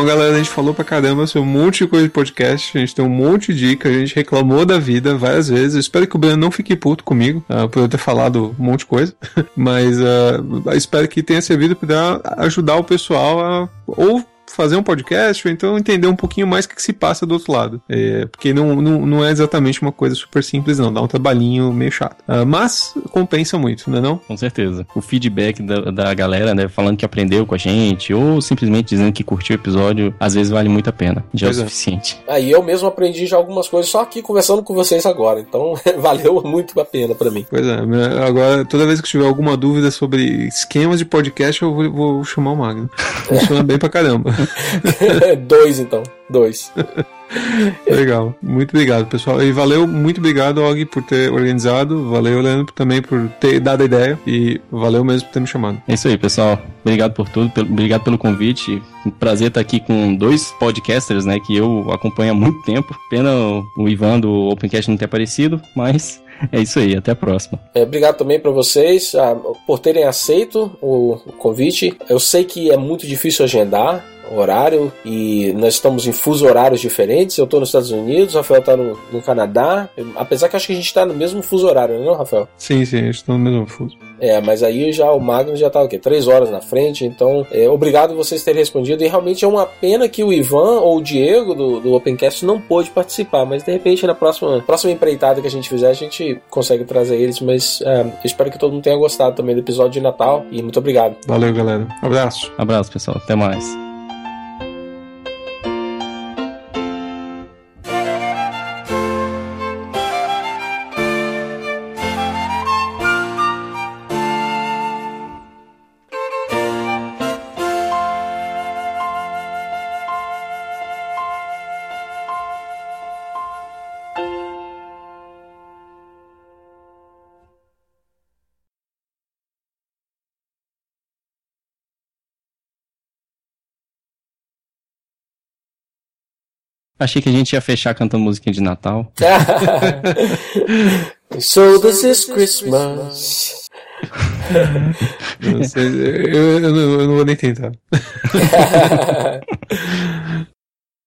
Bom, galera, a gente falou pra caramba sobre um monte de coisa de podcast, a gente tem um monte de dica, a gente reclamou da vida várias vezes. Eu espero que o Breno não fique puto comigo ah, por eu ter falado um monte de coisa, mas ah, espero que tenha servido pra ajudar o pessoal a ou fazer um podcast ou então entender um pouquinho mais o que, que se passa do outro lado. É, porque não, não, não é exatamente uma coisa super simples, não. Dá um trabalhinho meio chato. Ah, mas compensa muito, não é não? Com certeza. O feedback da, da galera, né, falando que aprendeu com a gente, ou simplesmente dizendo que curtiu o episódio, às vezes vale muito a pena. Já é o Pois é. suficiente. Aí eu mesmo aprendi já algumas coisas só aqui conversando com vocês agora, então valeu muito a pena pra mim. Pois é, né, agora toda vez que tiver alguma dúvida sobre esquemas de podcast, eu vou, vou chamar o Magno. Funciona bem pra caramba. Dois então, dois. Legal. Muito obrigado, pessoal. E valeu, muito obrigado, Og, por ter organizado. Valeu, Leandro, também por ter dado a ideia. E valeu mesmo por ter me chamado. É isso aí, pessoal. Obrigado por tudo, obrigado pelo convite. Um prazer estar aqui com dois podcasters, né, que eu acompanho há muito tempo. Pena o- o Ivan do Opencast não ter aparecido, mas é isso aí. Até a próxima. É, obrigado também para vocês ah, por terem aceito o, o convite. Eu sei que é muito difícil agendar horário e nós estamos em fuso horários diferentes. Eu estou nos Estados Unidos, o Rafael está no, no Canadá. Apesar que acho que a gente está no mesmo fuso horário, não, é, Rafael? Sim, sim, a gente tá no mesmo fuso. É, mas aí já o Magnus já tá o quê? Três horas na frente, então é, obrigado vocês terem respondido. E realmente é uma pena que o Ivan ou o Diego do, do Opencast não pôde participar, mas de repente na próxima, próxima empreitada que a gente fizer, a gente consegue trazer eles. Mas é, eu espero que todo mundo tenha gostado também do episódio de Natal e muito obrigado. Valeu, galera. Abraço. Abraço, pessoal. Até mais. Achei que a gente ia fechar cantando musiquinha de Natal. so this is Christmas. Eu, não eu- eu não- eu não vou nem tentar.